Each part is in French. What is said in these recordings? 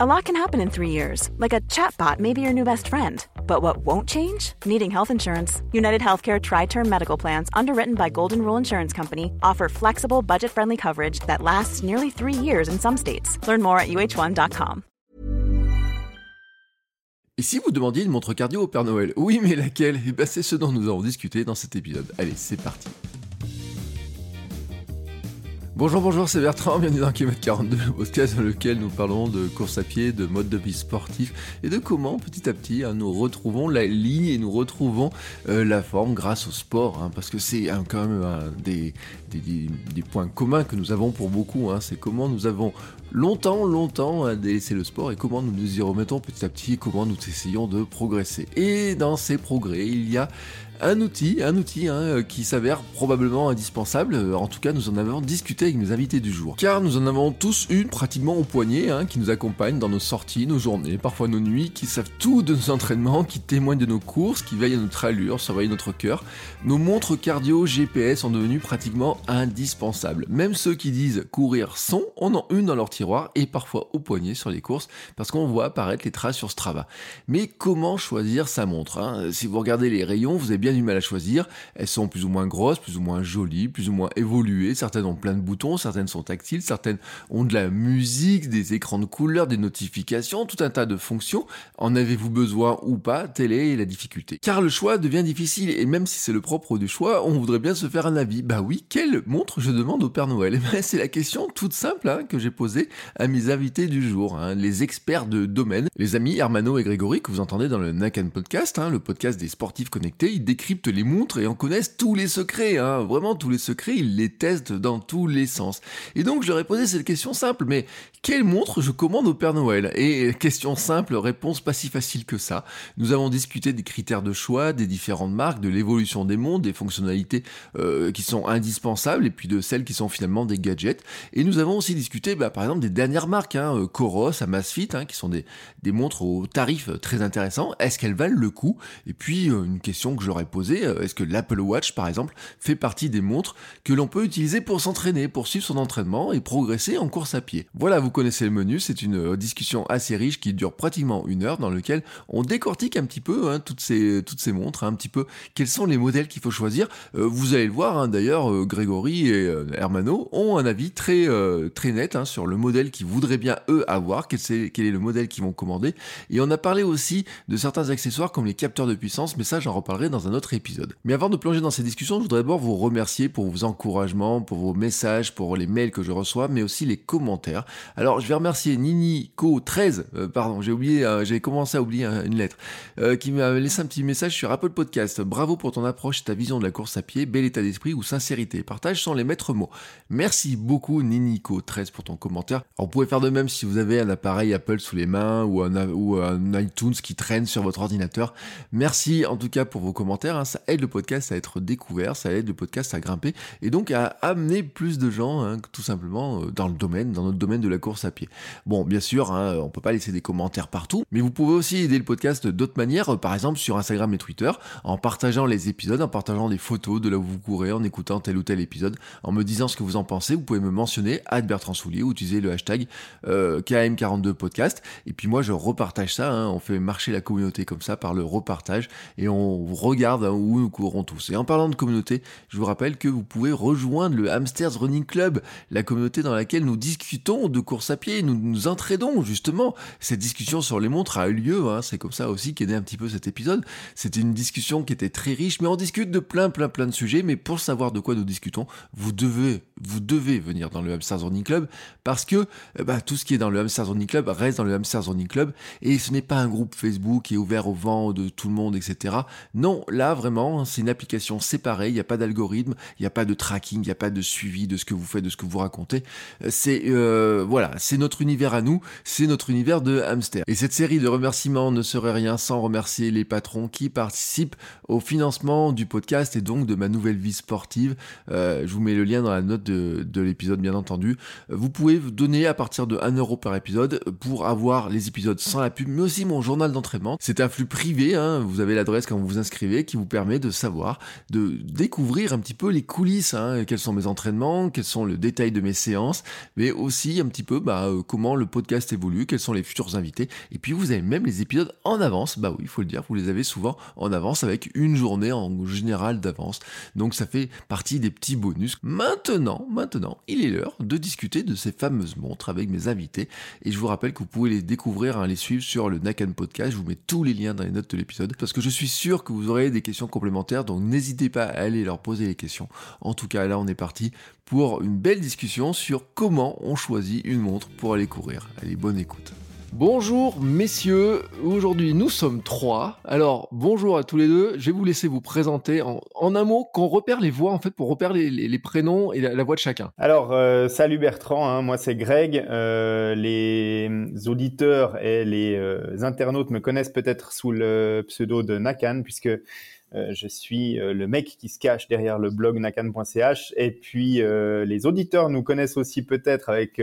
A lot can happen in three years, like a chatbot may be your new best friend. But what won't change? Needing health insurance. United Healthcare Tri Term Medical Plans, underwritten by Golden Rule Insurance Company, offer flexible, budget friendly coverage that lasts nearly three years in some states. Learn more at uh1.com. Et si vous demandiez une montre cardio au Père Noël Oui, mais laquelle Eh ben, c'est ce dont nous allons discuter dans cet épisode. Allez, c'est parti. Bonjour, bonjour, c'est Bertrand, bienvenue dans Kilomètre 42, le podcast dans lequel nous parlons de course à pied, de mode de vie sportif et de comment petit à petit hein, nous retrouvons la ligne et nous retrouvons euh, la forme grâce au sport, hein, parce que c'est hein, quand même des, des, points communs que nous avons pour beaucoup, c'est comment nous avons longtemps, longtemps délaissé le sport et comment nous nous y remettons petit à petit et comment nous essayons de progresser. Et dans ces progrès, il y a un outil, un outil hein, qui s'avère probablement indispensable. En tout cas, nous en avons discuté avec mes invités du jour. Car nous en avons tous une pratiquement au poignet, hein, qui nous accompagne dans nos sorties, nos journées, parfois nos nuits, qui savent tout de nos entraînements, qui témoignent de nos courses, qui veillent à notre allure, surveillent notre cœur. Nos montres cardio GPS sont devenues pratiquement indispensables. Même ceux qui disent courir sont en ont une dans leur tiroir et parfois au poignet sur les courses, parce qu'on voit apparaître les traces sur Strava. Mais comment choisir sa montre hein? Si vous regardez les rayons, vous avez bien du mal à choisir. Elles sont plus ou moins grosses, plus ou moins jolies, plus ou moins évoluées. Certaines ont plein de boutons, certaines sont tactiles, certaines ont de la musique, des écrans de couleurs, des notifications, tout un tas de fonctions. En avez-vous besoin ou pas? Telle est la difficulté. Car le choix devient difficile et même si c'est le propre du choix, on voudrait bien se faire un avis. Bah oui, quelle montre je demande au Père Noël? Eh ben, C'est la question toute simple hein, que j'ai posée à mes invités du jour, hein, les experts de domaine, les amis Hermano et Grégory que vous entendez dans le Nakan Podcast, hein, le podcast des sportifs connectés. Les montres et en connaissent tous les secrets, hein. vraiment tous les secrets, ils les testent dans tous les sens. Et donc je leur ai posé cette question simple, mais quelle montre je commande au Père Noël? Et question simple, réponse pas si facile que ça. Nous avons discuté des critères de choix, des différentes marques, de l'évolution des montres, des fonctionnalités euh, qui sont indispensables et puis de celles qui sont finalement des gadgets. Et nous avons aussi discuté bah, par exemple des dernières marques, hein, euh, Coros, Amazfit, hein, qui sont des, des montres aux tarifs très intéressants. Est-ce qu'elles valent le coup? Et puis euh, une question que j'aurais posée euh, est-ce que l'Apple Watch, par exemple, fait partie des montres que l'on peut utiliser pour s'entraîner, pour suivre son entraînement et progresser en course à pied? Voilà, vous connaissez le menu, c'est une euh, discussion assez riche qui dure pratiquement une heure dans lequel on décortique un petit peu hein, toutes, ces, toutes ces montres, hein, un petit peu quels sont les modèles qu'il faut choisir. Euh, vous allez le voir, hein, d'ailleurs, Grégory et Hermano ont un avis très, très net sur le modèle qu'ils voudraient bien eux avoir, quel, quel est le modèle qu'ils vont commander. Et on a parlé aussi de certains accessoires comme les capteurs de puissance, mais ça j'en reparlerai dans un autre épisode. Mais avant de plonger dans ces discussions, je voudrais d'abord vous remercier pour vos encouragements, pour vos messages, pour les mails que je reçois, mais aussi les commentaires. Alors, je vais remercier Ninico13, euh, pardon, j'ai oublié, euh, j'ai commencé à oublier une lettre, euh, qui m'a laissé un petit message sur Apple Podcast. Bravo pour ton approche ta vision de la course à pied, bel état d'esprit ou sincérité. Partage sans les maîtres mots. Merci beaucoup Ninico13 pour ton commentaire. Alors, vous pouvez faire de même si vous avez un appareil Apple sous les mains ou un, ou un iTunes qui traîne sur votre ordinateur. Merci en tout cas pour vos commentaires. Hein ça aide le podcast à être découvert, ça aide le podcast à grimper et donc à amener plus de gens, hein, tout simplement, euh, dans le domaine, dans notre domaine de la course à pied. Bon, bien sûr, hein, on peut pas laisser des commentaires partout, mais vous pouvez aussi aider le podcast d'autres manières, par exemple sur Instagram et Twitter, en partageant les épisodes, en partageant des photos de là où vous courez, en écoutant tel ou tel épisode, en me disant ce que vous en pensez. Vous pouvez me mentionner à Bertrand Soulier ou utiliser le hashtag euh, KM42podcast. Et puis moi, je repartage ça. Hein, on fait marcher la communauté comme ça par le repartage et on regarde où nous courons tous. Et en parlant de communauté, je vous rappelle que vous pouvez rejoindre le Hamsters Running Club, la communauté dans laquelle nous discutons de course à pied, nous nous entraînons justement. Cette discussion sur les montres a eu lieu, hein. c'est comme ça aussi qu'est né un petit peu cet épisode. C'était une discussion qui était très riche, mais on discute de plein plein plein de sujets, mais pour savoir de quoi nous discutons, vous devez, vous devez venir dans le Hamsters Running Club, parce que eh ben, tout ce qui est dans le Hamsters Running Club reste dans le Hamsters Running Club, et ce n'est pas un groupe Facebook qui est ouvert au vent de tout le monde, etc. Non, là vraiment, c'est une application séparée, il n'y a pas d'algorithme, il n'y a pas de tracking, il n'y a pas de suivi de ce que vous faites, de ce que vous racontez. Euh, c'est euh, voilà, c'est notre univers à nous, c'est notre univers de hamster. Et cette série de remerciements ne serait rien sans remercier les patrons qui participent au financement du podcast et donc de ma nouvelle vie sportive. Euh, je vous mets le lien dans la note de, de l'épisode, bien entendu. Vous pouvez donner à partir de 1 euro par épisode pour avoir les épisodes sans la pub, mais aussi mon journal d'entraînement. C'est un flux privé, hein, vous avez l'adresse quand vous vous inscrivez, qui vous permet de savoir, de découvrir un petit peu les coulisses, hein, quels sont mes entraînements, quels sont le détail de mes séances, mais aussi un petit peu bah, euh, comment le podcast évolue, quels sont les futurs invités. Et puis vous avez même les épisodes en avance. Bah oui, il faut le dire, vous les avez souvent en avance avec une journée en général d'avance. Donc ça fait partie des petits bonus. Maintenant, maintenant, il est l'heure de discuter de ces fameuses montres avec mes invités. Et je vous rappelle que vous pouvez les découvrir, hein, les suivre sur le Nakan Podcast. Je vous mets tous les liens dans les notes de l'épisode parce que je suis sûr que vous aurez des questions complémentaires. Donc n'hésitez pas à aller leur poser les questions. En tout cas, là, on est parti pour une belle discussion sur comment on choisit une montre pour aller courir. Allez, bonne écoute. Bonjour messieurs, aujourd'hui nous sommes trois. Alors bonjour à tous les deux, je vais vous laisser vous présenter en, un mot qu'on repère les voix en fait pour repérer les, prénoms et la, voix de chacun. Alors euh, salut Bertrand, hein. moi c'est Greg. Euh, les auditeurs et les euh, internautes me connaissent peut-être sous le pseudo de Nakan puisque je suis le mec qui se cache derrière le blog nakan.ch et puis les auditeurs nous connaissent aussi peut-être avec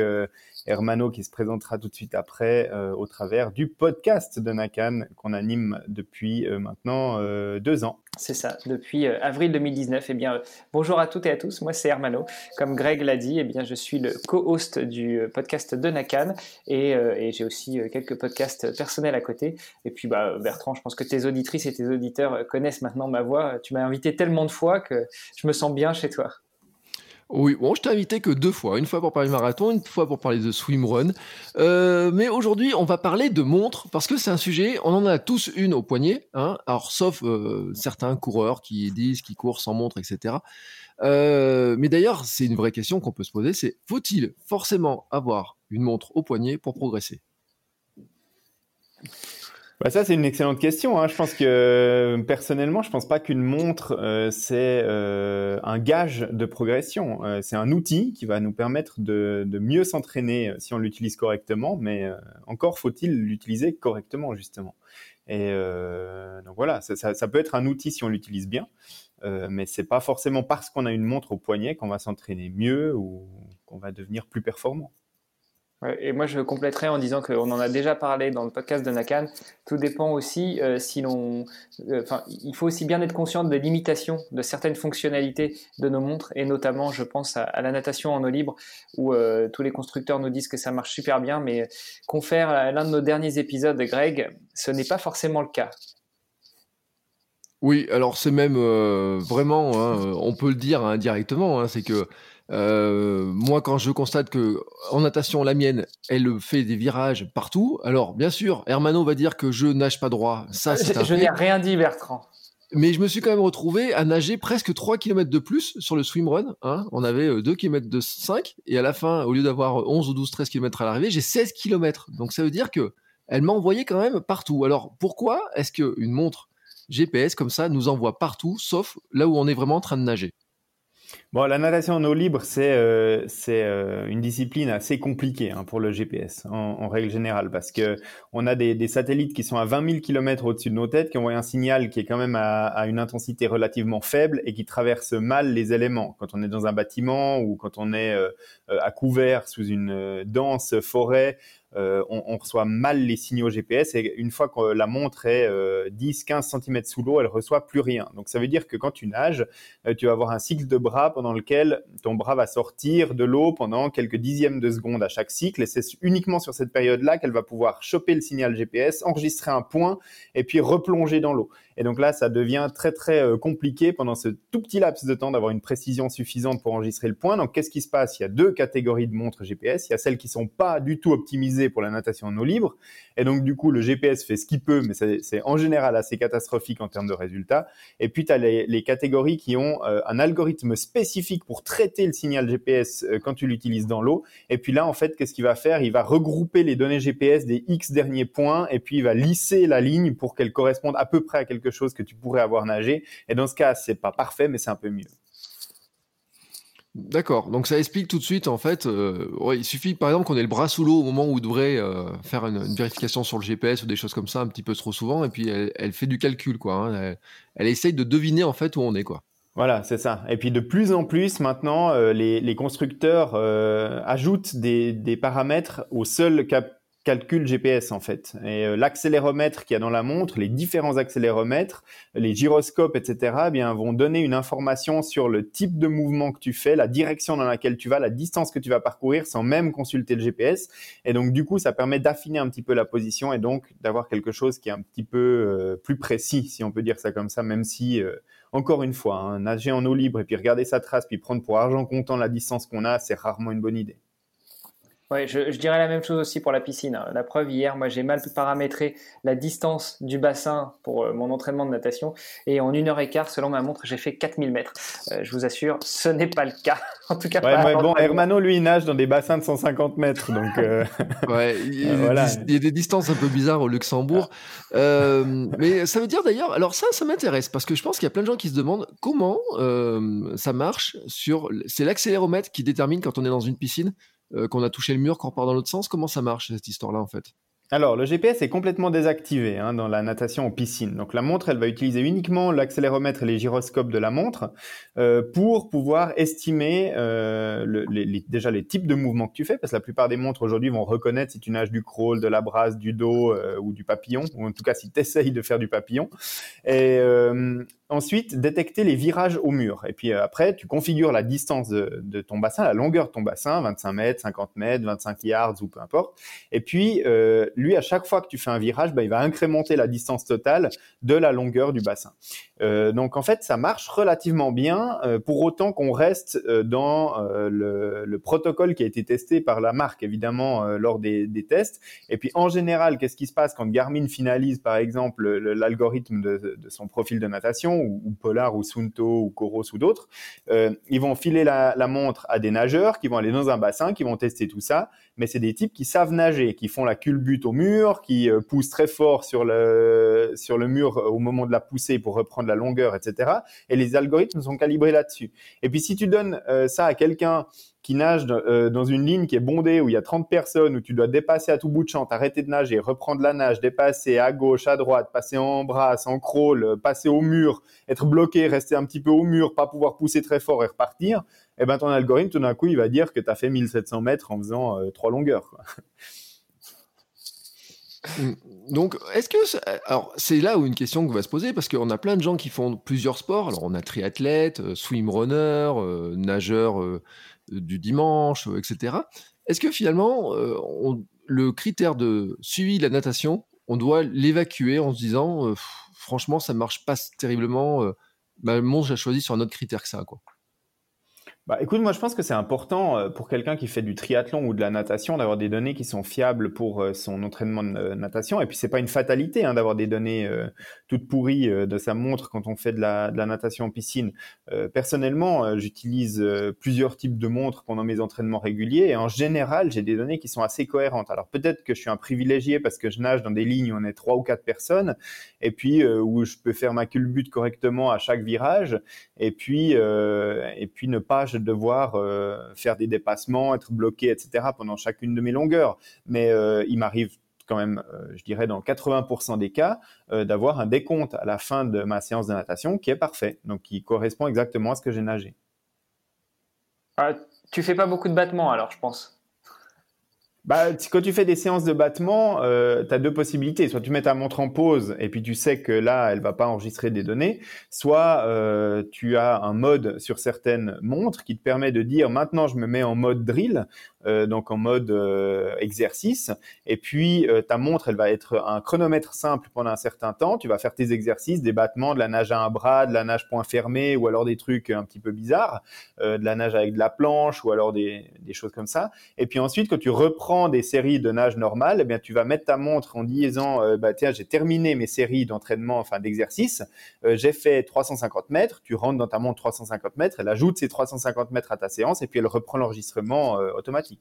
Hermano qui se présentera tout de suite après euh, au travers du podcast de Nakan qu'on anime depuis euh, maintenant euh, deux ans. C'est ça, depuis avril 2019. Eh bien, bonjour à toutes et à tous, moi c'est Hermano. Comme Greg l'a dit, eh bien, je suis le co-host du podcast de Nakan et, et j'ai aussi quelques podcasts personnels à côté. Et puis bah, Bertrand, je pense que tes auditrices et tes auditeurs connaissent maintenant ma voix. Tu m'as invité tellement de fois que je me sens bien chez toi. Oui, bon, je t'ai invité que deux fois, une fois pour parler marathon, une fois pour parler de swimrun. Euh, mais aujourd'hui, on va parler de montres parce que c'est un sujet, on en a tous une au poignet, hein, alors sauf euh, certains coureurs qui disent qu'ils courent sans montre, etc. Euh, mais d'ailleurs, c'est une vraie question qu'on peut se poser, c'est faut-il forcément avoir une montre au poignet pour progresser? Bah ça, c'est une excellente question. Hein. Je pense que personnellement, je pense pas qu'une montre euh, c'est euh, un gage de progression. Euh, c'est un outil qui va nous permettre de, mieux s'entraîner si on l'utilise correctement, mais encore faut-il l'utiliser correctement justement. Et donc voilà, ça, ça, ça, peut être un outil si on l'utilise bien, mais c'est pas forcément parce qu'on a une montre au poignet qu'on va s'entraîner mieux ou qu'on va devenir plus performant. Et moi, je compléterai en disant qu'on en a déjà parlé dans le podcast de Nakan. Tout dépend aussi euh, si l'on. Euh, enfin, il faut aussi bien être conscient des limitations de certaines fonctionnalités de nos montres, et notamment, je pense à, la natation en eau libre, où euh, tous les constructeurs nous disent que ça marche super bien, mais confère à l'un de nos derniers épisodes, Greg, ce n'est pas forcément le cas. Oui, alors c'est même vraiment, hein, on peut le dire indirectement, hein, c'est que euh, moi, quand je constate que en natation, la mienne, elle fait des virages partout. Alors, bien sûr, Hermano va dire que je nage pas droit. Ça, c'est Je n'ai rien dit, Bertrand. Mais je me suis quand même retrouvé à nager presque 3 km de plus sur le swimrun. Hein. On avait 2 km de 5 et à la fin, au lieu d'avoir 11 ou 12, 13 km à l'arrivée, j'ai 16 km. Donc ça veut dire que elle m'a envoyé quand même partout. Alors pourquoi est-ce qu'une montre GPS comme ça nous envoie partout, sauf là où on est vraiment en train de nager? Bon, la natation en eau libre, c'est euh, euh, une discipline assez compliquée hein, pour le GPS en, règle générale parce que on a des, satellites qui sont à 20 000 km au-dessus de nos têtes, qui envoient un signal qui est quand même à, une intensité relativement faible et qui traverse mal les éléments. Quand on est dans un bâtiment ou quand on est euh, à couvert sous une dense forêt, euh, on, reçoit mal les signaux GPS et une fois que la montre est 10-15 euh, cm sous l'eau, elle reçoit plus rien. Donc ça veut dire que quand tu nages, euh, tu vas avoir un cycle de bras pendant lequel ton bras va sortir de l'eau pendant quelques dixièmes de seconde à chaque cycle et c'est uniquement sur cette période-là qu'elle va pouvoir choper le signal GPS, enregistrer un point et puis replonger dans l'eau. Et donc là, ça devient très très compliqué pendant ce tout petit laps de temps d'avoir une précision suffisante pour enregistrer le point. Donc qu'est-ce qui se passe? Il y a deux catégories de montres GPS. Il y a celles qui sont pas du tout optimisées pour la natation en eau libre. Et donc, du coup, le GPS fait ce qu'il peut, mais c'est en général assez catastrophique en termes de résultats. Et puis, tu as les, catégories qui ont euh, un algorithme spécifique pour traiter le signal GPS euh, quand tu l'utilises dans l'eau. Et puis là, en fait, qu'est-ce qu'il va faire? Il va regrouper les données GPS des X derniers points et puis il va lisser la ligne pour qu'elle corresponde à peu près à quelque chose que tu pourrais avoir nagé. Et dans ce cas, c'est pas parfait, mais c'est un peu mieux. D'accord. Donc ça explique tout de suite, en fait, euh, il suffit par exemple qu'on ait le bras sous l'eau au moment où on devrait euh, faire une, vérification sur le GPS ou des choses comme ça un petit peu trop souvent, et puis elle, fait du calcul, quoi. Hein. Elle, essaye de deviner en fait où on est, quoi. Voilà, c'est ça. Et puis de plus en plus maintenant, euh, les, constructeurs ajoutent des, paramètres au seul cap calcul GPS en fait. Et euh, l'accéléromètre qu'il y a dans la montre, les différents accéléromètres, les gyroscopes, etc., eh bien vont donner une information sur le type de mouvement que tu fais, la direction dans laquelle tu vas, la distance que tu vas parcourir sans même consulter le GPS. Et donc du coup, ça permet d'affiner un petit peu la position et donc d'avoir quelque chose qui est un petit peu euh, plus précis, si on peut dire ça comme ça, même si euh, encore une fois, hein, nager en eau libre et puis regarder sa trace, puis prendre pour argent comptant la distance qu'on a, c'est rarement une bonne idée. Oui, je, dirais la même chose aussi pour la piscine. La preuve, hier, moi, j'ai mal paramétré la distance du bassin pour euh, mon entraînement de natation. Et en une heure et quart, selon ma montre, j'ai fait 4000 mètres. Euh, je vous assure, ce n'est pas le cas. en tout cas, ouais, bon, Hermano, lui, il nage dans des bassins de 150 mètres. Donc, euh, ouais, il, y a des distances un peu bizarres au Luxembourg. mais ça veut dire d'ailleurs, alors ça, ça m'intéresse parce que je pense qu'il y a plein de gens qui se demandent comment ça marche sur. C'est l'accéléromètre qui détermine quand on est dans une piscine qu'on a touché le mur, qu'on part dans l'autre sens. Comment ça marche cette histoire-là en fait? Alors, le GPS est complètement désactivé hein, dans la natation en piscine. Donc, la montre, elle va utiliser uniquement l'accéléromètre et les gyroscopes de la montre euh, pour pouvoir estimer euh, les, déjà les types de mouvements que tu fais, parce que la plupart des montres aujourd'hui vont reconnaître si tu nages du crawl, de la brasse, du dos ou du papillon, ou en tout cas si tu essayes de faire du papillon. Et Ensuite, détecter les virages au mur. Et puis euh, après, tu configures la distance de, ton bassin, la longueur de ton bassin, 25 mètres, 50 mètres, 25 yards ou peu importe. Et puis, euh, lui, à chaque fois que tu fais un virage, bah, il va incrémenter la distance totale de la longueur du bassin. Euh, donc en fait, ça marche relativement bien, pour autant qu'on reste dans le, protocole qui a été testé par la marque, évidemment, lors des, tests. Et puis en général, qu'est-ce qui se passe quand Garmin finalise, par exemple, l'algorithme de son profil de natation ou, Polar ou Sunto ou Coros ou d'autres, euh, ils vont filer la, montre à des nageurs qui vont aller dans un bassin, qui vont tester tout ça. Mais c'est des types qui savent nager, qui font la culbute au mur, qui euh, poussent très fort sur le, sur le mur au moment de la poussée pour reprendre la longueur, etc. Et les algorithmes sont calibrés là-dessus. Et puis si tu donnes euh, ça à quelqu'un qui nage euh, dans une ligne qui est bondée où il y a 30 personnes, où tu dois dépasser à tout bout de champ, arrêter de nager, reprendre la nage, dépasser à gauche, à droite, passer en brasse, en crawl, euh, passer au mur, être bloqué, rester un petit peu au mur, pas pouvoir pousser très fort et repartir, eh ben ton algorithme, tout d'un coup, il va dire que tu as fait 1700 mètres en faisant euh, trois longueurs. Mm. Donc, est-ce que. Alors, c'est là où une question va se poser, parce qu'on a plein de gens qui font plusieurs sports. Alors, on a triathlète, swimrunner, nageur du dimanche, euh, etc. Est-ce que finalement, euh, le critère de suivi de la natation, on doit l'évacuer en se disant, euh, franchement, ça marche pas terriblement, bah, le monde a choisi sur un autre critère que ça, quoi. Bah, écoute, moi je pense que c'est important euh, pour quelqu'un qui fait du triathlon ou de la natation d'avoir des données qui sont fiables pour euh, son entraînement de euh, natation. Et puis c'est pas une fatalité hein, d'avoir des données toutes pourries de sa montre quand on fait de la, natation en piscine. personnellement, j'utilise plusieurs types de montres pendant mes entraînements réguliers et en général j'ai des données qui sont assez cohérentes. Alors peut-être que je suis un privilégié parce que je nage dans des lignes où on est trois ou quatre personnes et puis où je peux faire ma culbute correctement à chaque virage et puis et puis ne pas de devoir euh, faire des dépassements, être bloqué, etc. pendant chacune de mes longueurs. Mais euh, il m'arrive quand même, euh, je dirais dans 80% des cas, d'avoir un décompte à la fin de ma séance de natation qui est parfait, donc qui correspond exactement à ce que j'ai nagé. Ah, tu fais pas beaucoup de battements alors, je pense. Bah, quand tu fais des séances de battement, euh, tu as deux possibilités. Soit tu mets ta montre en pause et puis tu sais que là, elle va pas enregistrer des données. Soit euh, tu as un mode sur certaines montres qui te permet de dire maintenant je me mets en mode drill, donc en mode euh, exercice. Et puis euh, ta montre, elle va être un chronomètre simple pendant un certain temps. Tu vas faire tes exercices, des battements, de la nage à un bras, de la nage point fermé, ou alors des trucs un petit peu bizarres, de la nage avec de la planche, ou alors des, des choses comme ça. Et puis ensuite, quand tu reprends des séries de nage normales, eh bien, tu vas mettre ta montre en disant, euh, bah, tiens, j'ai terminé mes séries d'entraînement, enfin d'exercice, euh, j'ai fait 350 mètres, tu rentres dans ta montre 350 mètres, elle ajoute ces 350 mètres à ta séance et puis elle reprend l'enregistrement euh, automatique.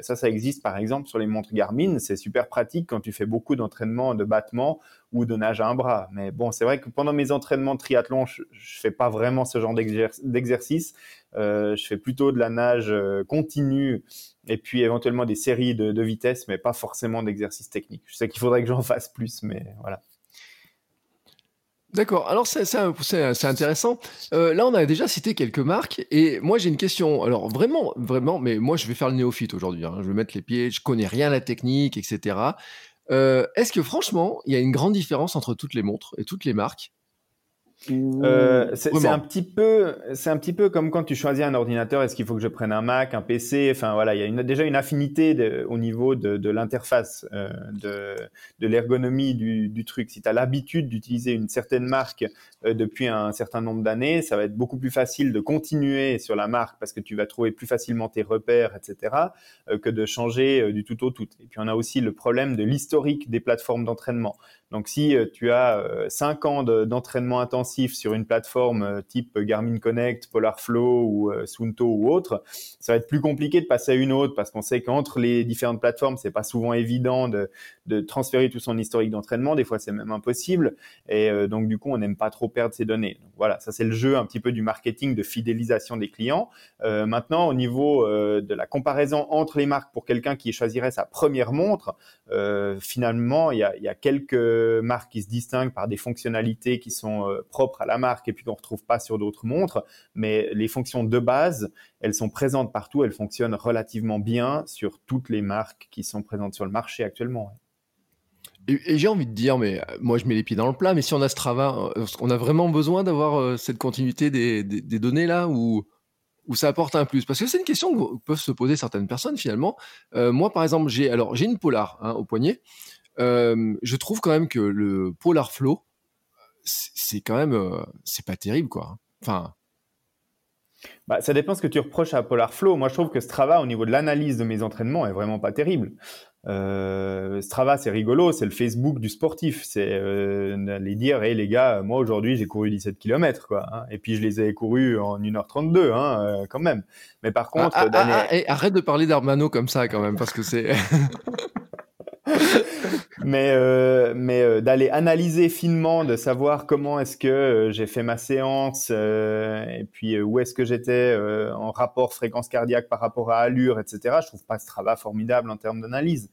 Ça, ça existe par exemple sur les montres Garmin, c'est super pratique quand tu fais beaucoup d'entraînement de battement ou de nage à un bras. Mais bon, c'est vrai que pendant mes entraînements de triathlon, je, je fais pas vraiment ce genre d'exercice. Euh, je fais plutôt de la nage euh, continue et puis éventuellement des séries de, de vitesse, mais pas forcément d'exercice technique. Je sais qu'il faudrait que j'en fasse plus, mais voilà. D'accord. Alors c'est intéressant. Euh, là, on a déjà cité quelques marques et moi j'ai une question. Alors vraiment, vraiment, mais moi je vais faire le néophyte aujourd'hui. Hein. Je vais mettre les pieds. Je connais rien à la technique, etc. Euh, est-ce que franchement, il y a une grande différence entre toutes les montres et toutes les marques? Euh, c'est un petit peu, c'est un petit peu comme quand tu choisis un ordinateur. Est-ce qu'il faut que je prenne un Mac, un PC Enfin voilà, il y a une, déjà une affinité de, au niveau de, de l'interface, euh, de, de l'ergonomie du, du, truc. Si tu as l'habitude d'utiliser une certaine marque euh, depuis un certain nombre d'années, ça va être beaucoup plus facile de continuer sur la marque parce que tu vas trouver plus facilement tes repères, etc., que de changer du tout au tout. Et puis on a aussi le problème de l'historique des plateformes d'entraînement. Donc si tu as euh, cinq ans d'entraînement intensif sur une plateforme euh, type Garmin Connect, Polarflow ou Sunto ou autre, ça va être plus compliqué de passer à une autre parce qu'on sait qu'entre les différentes plateformes, c'est pas souvent évident de, de transférer tout son historique d'entraînement. Des fois, c'est même impossible. Et donc du coup, on n'aime pas trop perdre ces données. Voilà, ça c'est le jeu un petit peu du marketing de fidélisation des clients. Euh, maintenant, au niveau de la comparaison entre les marques pour quelqu'un qui choisirait sa première montre, euh, finalement, il y a, y a quelques marques qui se distinguent par des fonctionnalités qui sont euh, propres à la marque et puis qu'on retrouve pas sur d'autres montres. Mais les fonctions de base, elles sont présentes partout, elles fonctionnent relativement bien sur toutes les marques qui sont présentes sur le marché actuellement. Et, j'ai envie de dire, mais euh, moi je mets les pieds dans le plat, mais si on a ce travail, euh, on a vraiment besoin d'avoir cette continuité des, des, données là ou où ça apporte un plus? Parce que c'est une question que peuvent se poser certaines personnes finalement. moi par exemple, j'ai alors j'ai une Polar hein, au poignet je trouve quand même que le Polar Flow, c'est quand même, c'est pas terrible, quoi. Hein. Enfin. Bah, ça dépend ce que tu reproches à Polar Flow. Moi, je trouve que Strava, au niveau de l'analyse de mes entraînements, est vraiment pas terrible. Euh, Strava, c'est rigolo, c'est le Facebook du sportif. C'est euh, aller dire, hey, les gars, moi aujourd'hui j'ai couru 17 km, quoi. Hein, et puis je les ai courus en 1h32, hein, euh, quand même. Mais par ah, contre, ah, ah, arrête de parler d'Armano comme ça, quand même, parce que c'est. mais euh, mais euh, d'aller analyser finement, de savoir comment est-ce que euh, j'ai fait ma séance et puis où est-ce que j'étais en rapport fréquence cardiaque par rapport à allure, etc. Je trouve pas ce travail formidable en termes d'analyse.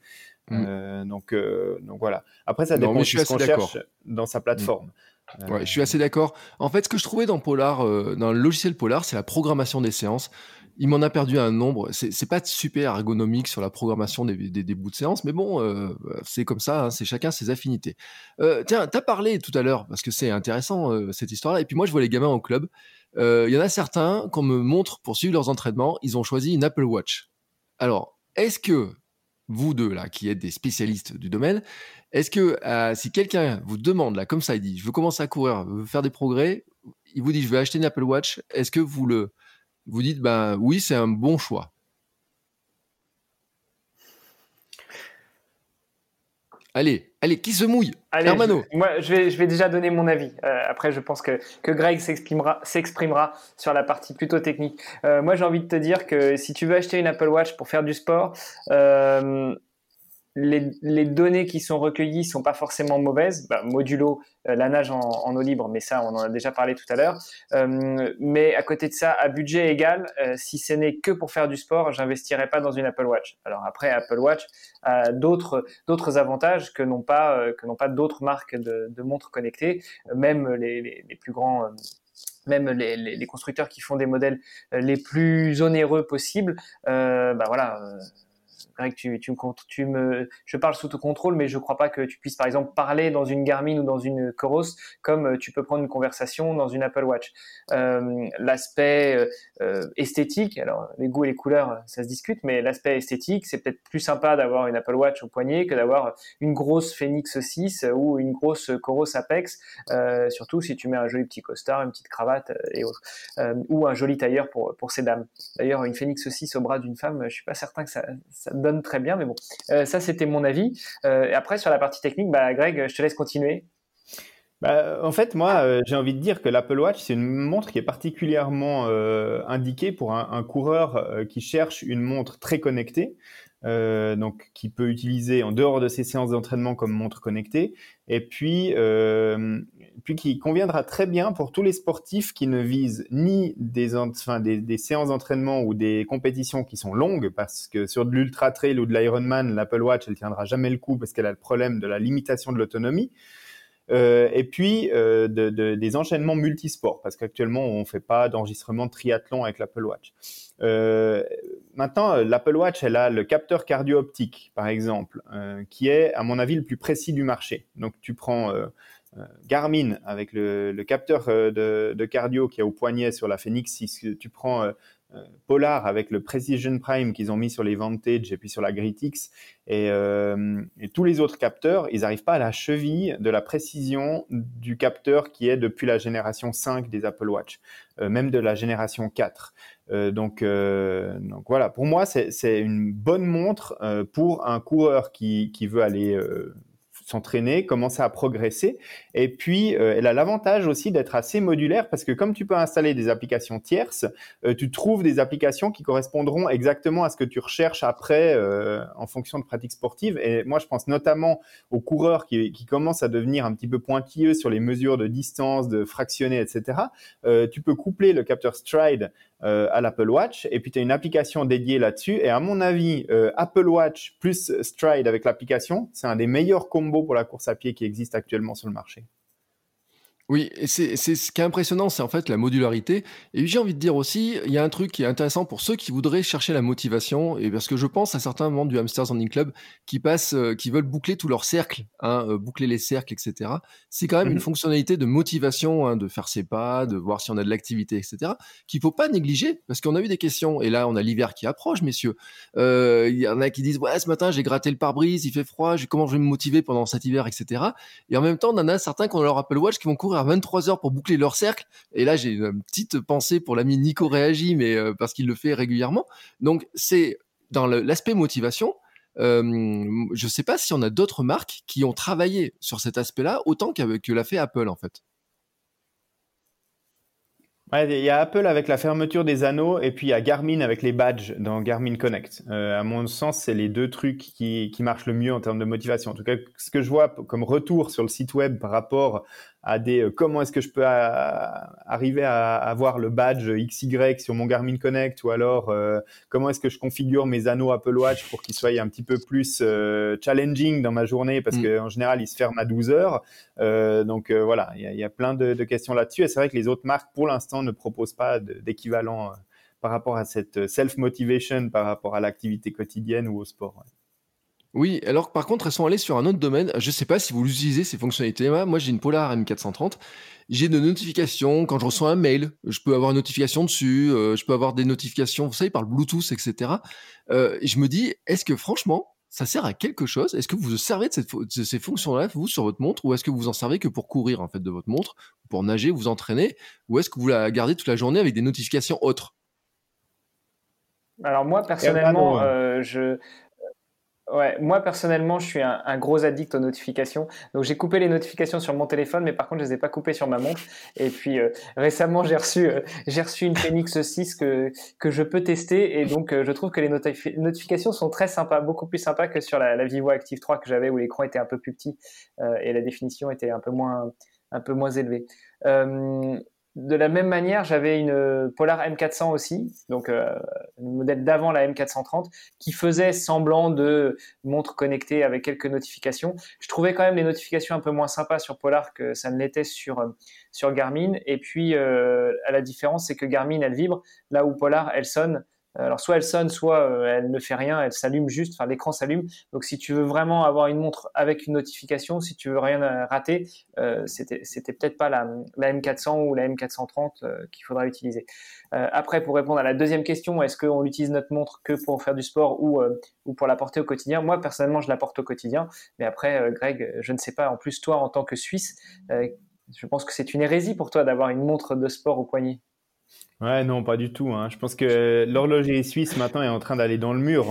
Mm. donc donc voilà. Après ça dépend de ce qu'on cherche dans sa plateforme. Mm. Ouais, je suis assez d'accord. En fait, ce que je trouvais dans Polar, dans le logiciel Polar, c'est la programmation des séances il m'en a perdu un nombre. C'est pas super ergonomique sur la programmation des, des, bouts de séance, mais bon, euh, c'est comme ça, hein, c'est chacun ses affinités. Euh, tiens, tu as parlé tout à l'heure, parce que c'est intéressant euh, cette histoire-là, et puis moi je vois les gamins au club. Il y en a certains qu'on me montre pour suivre leurs entraînements, ils ont choisi une Apple Watch. Alors, est-ce que vous deux là, qui êtes des spécialistes du domaine, est-ce que si quelqu'un vous demande là, comme ça, il dit, je veux commencer à courir, je veux faire des progrès, il vous dit, je vais acheter une Apple Watch, est-ce que vous le vous dites, ben oui, c'est un bon choix. Allez, allez, qui se mouille? Allez, Moi, je vais, je vais déjà donner mon avis. Euh, après, je pense que, que Greg s'exprimera sur la partie plutôt technique. Euh, moi, j'ai envie de te dire que si tu veux acheter une Apple Watch pour faire du sport, euh, les, données qui sont recueillies sont pas forcément mauvaises. Bah, modulo euh, la nage en, eau libre, mais ça, on en a déjà parlé tout à l'heure. Euh, mais à côté de ça, à budget égal, euh, si ce n'est que pour faire du sport, j'investirais pas dans une Apple Watch. Alors après, Apple Watch a d'autres d'autres avantages que n'ont pas que n'ont pas d'autres marques de, montres connectées, même les, plus grands même les, constructeurs qui font des modèles les plus onéreux possibles, bah voilà, Greg, tu, tu, tu, me, je parle sous ton contrôle, mais je ne crois pas que tu puisses, par exemple, parler dans une Garmin ou dans une Coros comme euh, tu peux prendre une conversation dans une Apple Watch. Euh, l'aspect euh, esthétique, alors les goûts et les couleurs, ça se discute, mais l'aspect esthétique, c'est peut-être plus sympa d'avoir une Apple Watch au poignet que d'avoir une grosse Phoenix 6 ou une grosse Coros Apex, surtout si tu mets un joli petit costard, une petite cravate et autres, ou un joli tailleur pour, ces dames. D'ailleurs, une Phoenix 6 au bras d'une femme, je suis pas certain que ça donne très bien, mais bon, euh, ça c'était mon avis. Euh, après sur la partie technique, bah, Greg, je te laisse continuer. Bah, en fait, moi, euh, j'ai envie de dire que l'Apple Watch, c'est une montre qui est particulièrement indiquée pour un, coureur qui cherche une montre très connectée. Euh, donc qui peut utiliser en dehors de ses séances d'entraînement comme montre connectée, et puis, euh, puis qui conviendra très bien pour tous les sportifs qui ne visent ni des, enfin, des, des séances d'entraînement ou des compétitions qui sont longues, parce que sur de l'ultra trail ou de l'Ironman, l'Apple Watch, elle tiendra jamais le coup parce qu'elle a le problème de la limitation de l'autonomie. Et puis des enchaînements multisports, parce qu'actuellement, on ne fait pas d'enregistrement de triathlon avec l'Apple Watch. maintenant, l'Apple Watch, elle a le capteur cardio-optique, par exemple, qui est, à mon avis, le plus précis du marché. Donc, tu prends Garmin avec le, capteur de, cardio qui est au poignet sur la Phoenix si Tu prends euh, Polar avec le Precision Prime qu'ils ont mis sur les Vantage et puis sur la Gritix euh, et, tous les autres capteurs, ils n'arrivent pas à la cheville de la précision du capteur qui est depuis la génération 5 des Apple Watch, euh, même de la génération 4. donc, donc voilà, pour moi, c'est une bonne montre pour un coureur qui, qui veut aller s'entraîner, commencer à progresser. Et puis, euh, elle a l'avantage aussi d'être assez modulaire parce que comme tu peux installer des applications tierces, euh, tu trouves des applications qui correspondront exactement à ce que tu recherches après euh, en fonction de pratiques sportives. Et moi, je pense notamment aux coureurs qui, qui, commencent à devenir un petit peu pointilleux sur les mesures de distance, de fractionner, etc. tu peux coupler le capteur Stride euh, à l'Apple Watch et puis tu une application dédiée là-dessus et à mon avis euh, Apple Watch plus Stride avec l'application c'est un des meilleurs combos pour la course à pied qui existe actuellement sur le marché. Oui, et c'est ce qui est impressionnant, c'est en fait la modularité. Et j'ai envie de dire aussi, il y a un truc qui est intéressant pour ceux qui voudraient chercher la motivation, et parce que je pense à certains membres du Hamsters Running Club qui passent, euh, qui veulent boucler tous leurs cercles, hein, euh, boucler les cercles, etc. C'est quand même une mmh fonctionnalité de motivation, hein, de faire ses pas, de voir si on a de l'activité, etc. Qu'il faut pas négliger, parce qu'on a eu des questions, et là on a l'hiver qui approche, messieurs. Euh, il y en a qui disent ouais ce matin j'ai gratté le pare-brise, il fait froid, comment je vais me motiver pendant cet hiver, etc. Et en même temps on en a certains qui ont leur Apple Watch qui vont courir 23 heures pour boucler leur cercle. Et là, j'ai une petite pensée pour l'ami Nico Réagi, mais euh, parce qu'il le fait régulièrement. Donc, c'est dans l'aspect motivation. Euh, je ne sais pas si on a d'autres marques qui ont travaillé sur cet aspect-là autant que l'a fait Apple en fait il y a Apple avec la fermeture des anneaux et puis il y a Garmin avec les badges dans Garmin Connect. Euh, à mon sens, c'est les deux trucs qui, qui marchent le mieux en termes de motivation. En tout cas, ce que je vois comme retour sur le site web par rapport à des euh, comment est-ce que je peux arriver à avoir le badge XY sur mon Garmin Connect ou alors euh, comment est-ce que je configure mes anneaux Apple Watch pour qu'ils soient un petit peu plus challenging dans ma journée parce mm. qu'en général ils se ferment à 12 heures. donc voilà, il y, y, a plein de, de questions là-dessus et c'est vrai que les autres marques pour l'instant ne propose pas d'équivalent euh, par rapport à cette euh, self-motivation, par rapport à l'activité quotidienne ou au sport. Oui, alors par contre, elles sont allées sur un autre domaine. Je ne sais pas si vous utilisez ces fonctionnalités. Moi, j'ai une Polar M430. J'ai des notifications. Quand je reçois un mail, je peux avoir une notification dessus. Euh, je peux avoir des notifications, vous savez, par le Bluetooth, etc. et je me dis, est-ce que franchement, ça sert à quelque chose? Est-ce que vous vous servez de, cette, de ces fonctions-là, vous, sur votre montre, ou est-ce que vous en servez que pour courir, en fait, de votre montre, pour nager, vous entraîner, ou est-ce que vous la gardez toute la journée avec des notifications autres? Alors moi personnellement, euh, je Ouais, moi personnellement, je suis un, gros addict aux notifications. Donc j'ai coupé les notifications sur mon téléphone, mais par contre, je les ai pas coupées sur ma montre. Et puis euh, récemment, j'ai reçu euh, j'ai reçu une Phoenix 6 que que je peux tester, et donc euh, je trouve que les notifications sont très sympas, beaucoup plus sympas que sur la, Vivo Active 3 que j'avais où l'écran était un peu plus petit et la définition était un peu moins un peu moins élevée de la même manière, j'avais une euh, Polar M400 aussi, donc euh, le modèle d'avant la M430, qui faisait semblant de montre connectée avec quelques notifications. Je trouvais quand même les notifications un peu moins sympas sur Polar que ça ne l'était sur, euh, sur Garmin. Et puis, à la différence, c'est que Garmin, elle vibre, là où Polar, elle sonne. Euh, alors soit elle sonne, soit euh, elle ne fait rien, elle s'allume juste, enfin l'écran s'allume. Donc si tu veux vraiment avoir une montre avec une notification, si tu veux rien euh, rater, c'était c'était peut-être pas la, la, M400 ou la M430 qu'il faudra utiliser. après pour répondre à la deuxième question, est-ce qu'on utilise notre montre que pour faire du sport ou ou pour la porter au quotidien? Moi personnellement je la porte au quotidien, mais après Greg, je ne sais pas. En plus toi en tant que Suisse, je pense que c'est une hérésie pour toi d'avoir une montre de sport au poignet. Ouais, non, pas du tout. Hein. Je pense que l'horloger suisse maintenant est en train d'aller dans le mur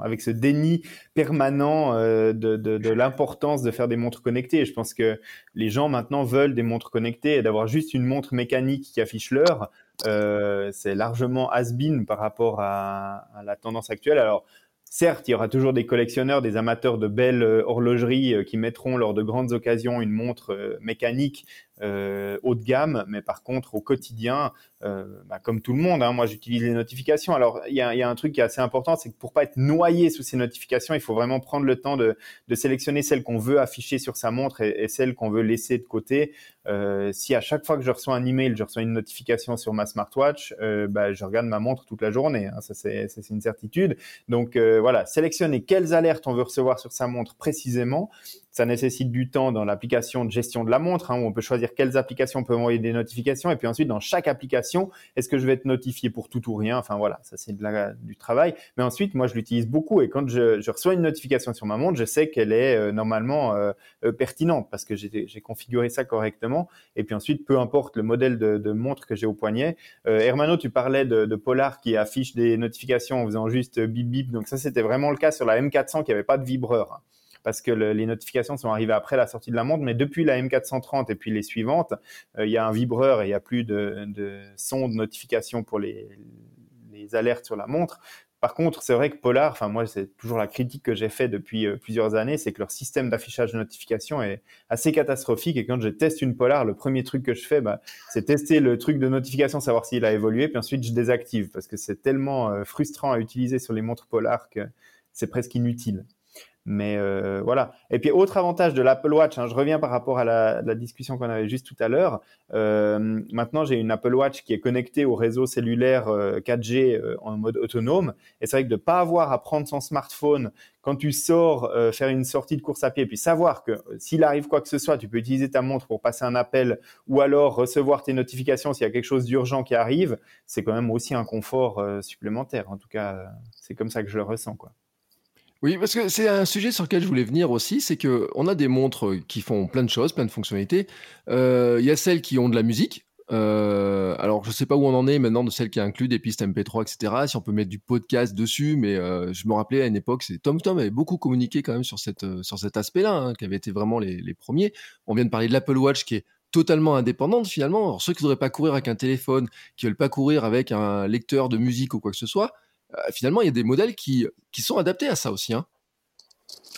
avec ce déni permanent euh, de, l'importance de faire des montres connectées. Je pense que les gens maintenant veulent des montres connectées et d'avoir juste une montre mécanique qui affiche l'heure, euh, c'est largement has-been par rapport à, la tendance actuelle. Alors, Certes, il y aura toujours des collectionneurs, des amateurs de belles euh, horlogeries qui mettront lors de grandes occasions une montre mécanique euh, haut de gamme, mais par contre au quotidien, euh, bah, comme tout le monde, hein, moi j'utilise les notifications. Alors il y a, un truc qui est assez important, c'est que pour pas être noyé sous ces notifications, il faut vraiment prendre le temps de, sélectionner celles qu'on veut afficher sur sa montre et, celles qu'on veut laisser de côté. Euh, si à chaque fois que je reçois un email, je reçois une notification sur ma smartwatch, euh, bah, je regarde ma montre toute la journée. Hein, ça c'est une certitude. Donc voilà, sélectionner quelles alertes on veut recevoir sur sa montre précisément ça nécessite du temps dans l'application de gestion de la montre, hein, où on peut choisir quelles applications peuvent envoyer des notifications. Et puis ensuite, dans chaque application, est-ce que je vais être notifié pour tout ou rien? Enfin voilà, ça c'est du travail. Mais ensuite, moi, je l'utilise beaucoup. Et quand je, je, reçois une notification sur ma montre, je sais qu'elle est euh, normalement euh, euh pertinente parce que j'ai configuré ça correctement. Et puis ensuite, peu importe le modèle de, de montre que j'ai au poignet. Euh, Hermano, tu parlais de, de, Polar qui affiche des notifications en faisant juste bip bip. Donc ça, c'était vraiment le cas sur la M400 qui avait pas de vibreur. Parce que le, les notifications sont arrivées après la sortie de la montre, mais depuis la M430 et puis les suivantes, euh, il y a un vibreur et il n'y a plus de, de son de notification pour les, alertes sur la montre. Par contre, c'est vrai que Polar, enfin moi c'est toujours la critique que j'ai fait depuis euh, plusieurs années, c'est que leur système d'affichage de notification est assez catastrophique. Et quand je teste une Polar, le premier truc que je fais, bah, c'est tester le truc de notification, savoir s'il a évolué, puis ensuite je désactive parce que c'est tellement euh, frustrant à utiliser sur les montres Polar que c'est presque inutile. Mais euh, voilà. Et puis autre avantage de l'Apple Watch, hein, je reviens par rapport à la, discussion qu'on avait juste tout à l'heure. Euh, maintenant, j'ai une Apple Watch qui est connectée au réseau cellulaire 4G euh, en mode autonome. Et c'est vrai que de pas avoir à prendre son smartphone quand tu sors faire une sortie de course à pied, puis savoir que s'il arrive quoi que ce soit, tu peux utiliser ta montre pour passer un appel ou alors recevoir tes notifications s'il y a quelque chose d'urgent qui arrive, c'est quand même aussi un confort supplémentaire. En tout cas, c'est comme ça que je le ressens, quoi. Oui, parce que c'est un sujet sur lequel je voulais venir aussi, c'est que on a des montres qui font plein de choses, plein de fonctionnalités. Euh, il y a celles qui ont de la musique. Euh, alors, je sais pas où on en est maintenant de celles qui incluent des pistes MP3, etc. Si on peut mettre du podcast dessus, mais euh, je me rappelais à une époque, c'est Tom Tom avait beaucoup communiqué quand même sur cette sur cet aspect-là, hein, qui avait été vraiment les, les premiers. On vient de parler de l'Apple Watch qui est totalement indépendante finalement. Alors, ceux qui ne voudraient pas courir avec un téléphone, qui veulent pas courir avec un lecteur de musique ou quoi que ce soit, finalement, il y a des modèles qui, qui sont adaptés à ça aussi. Hein.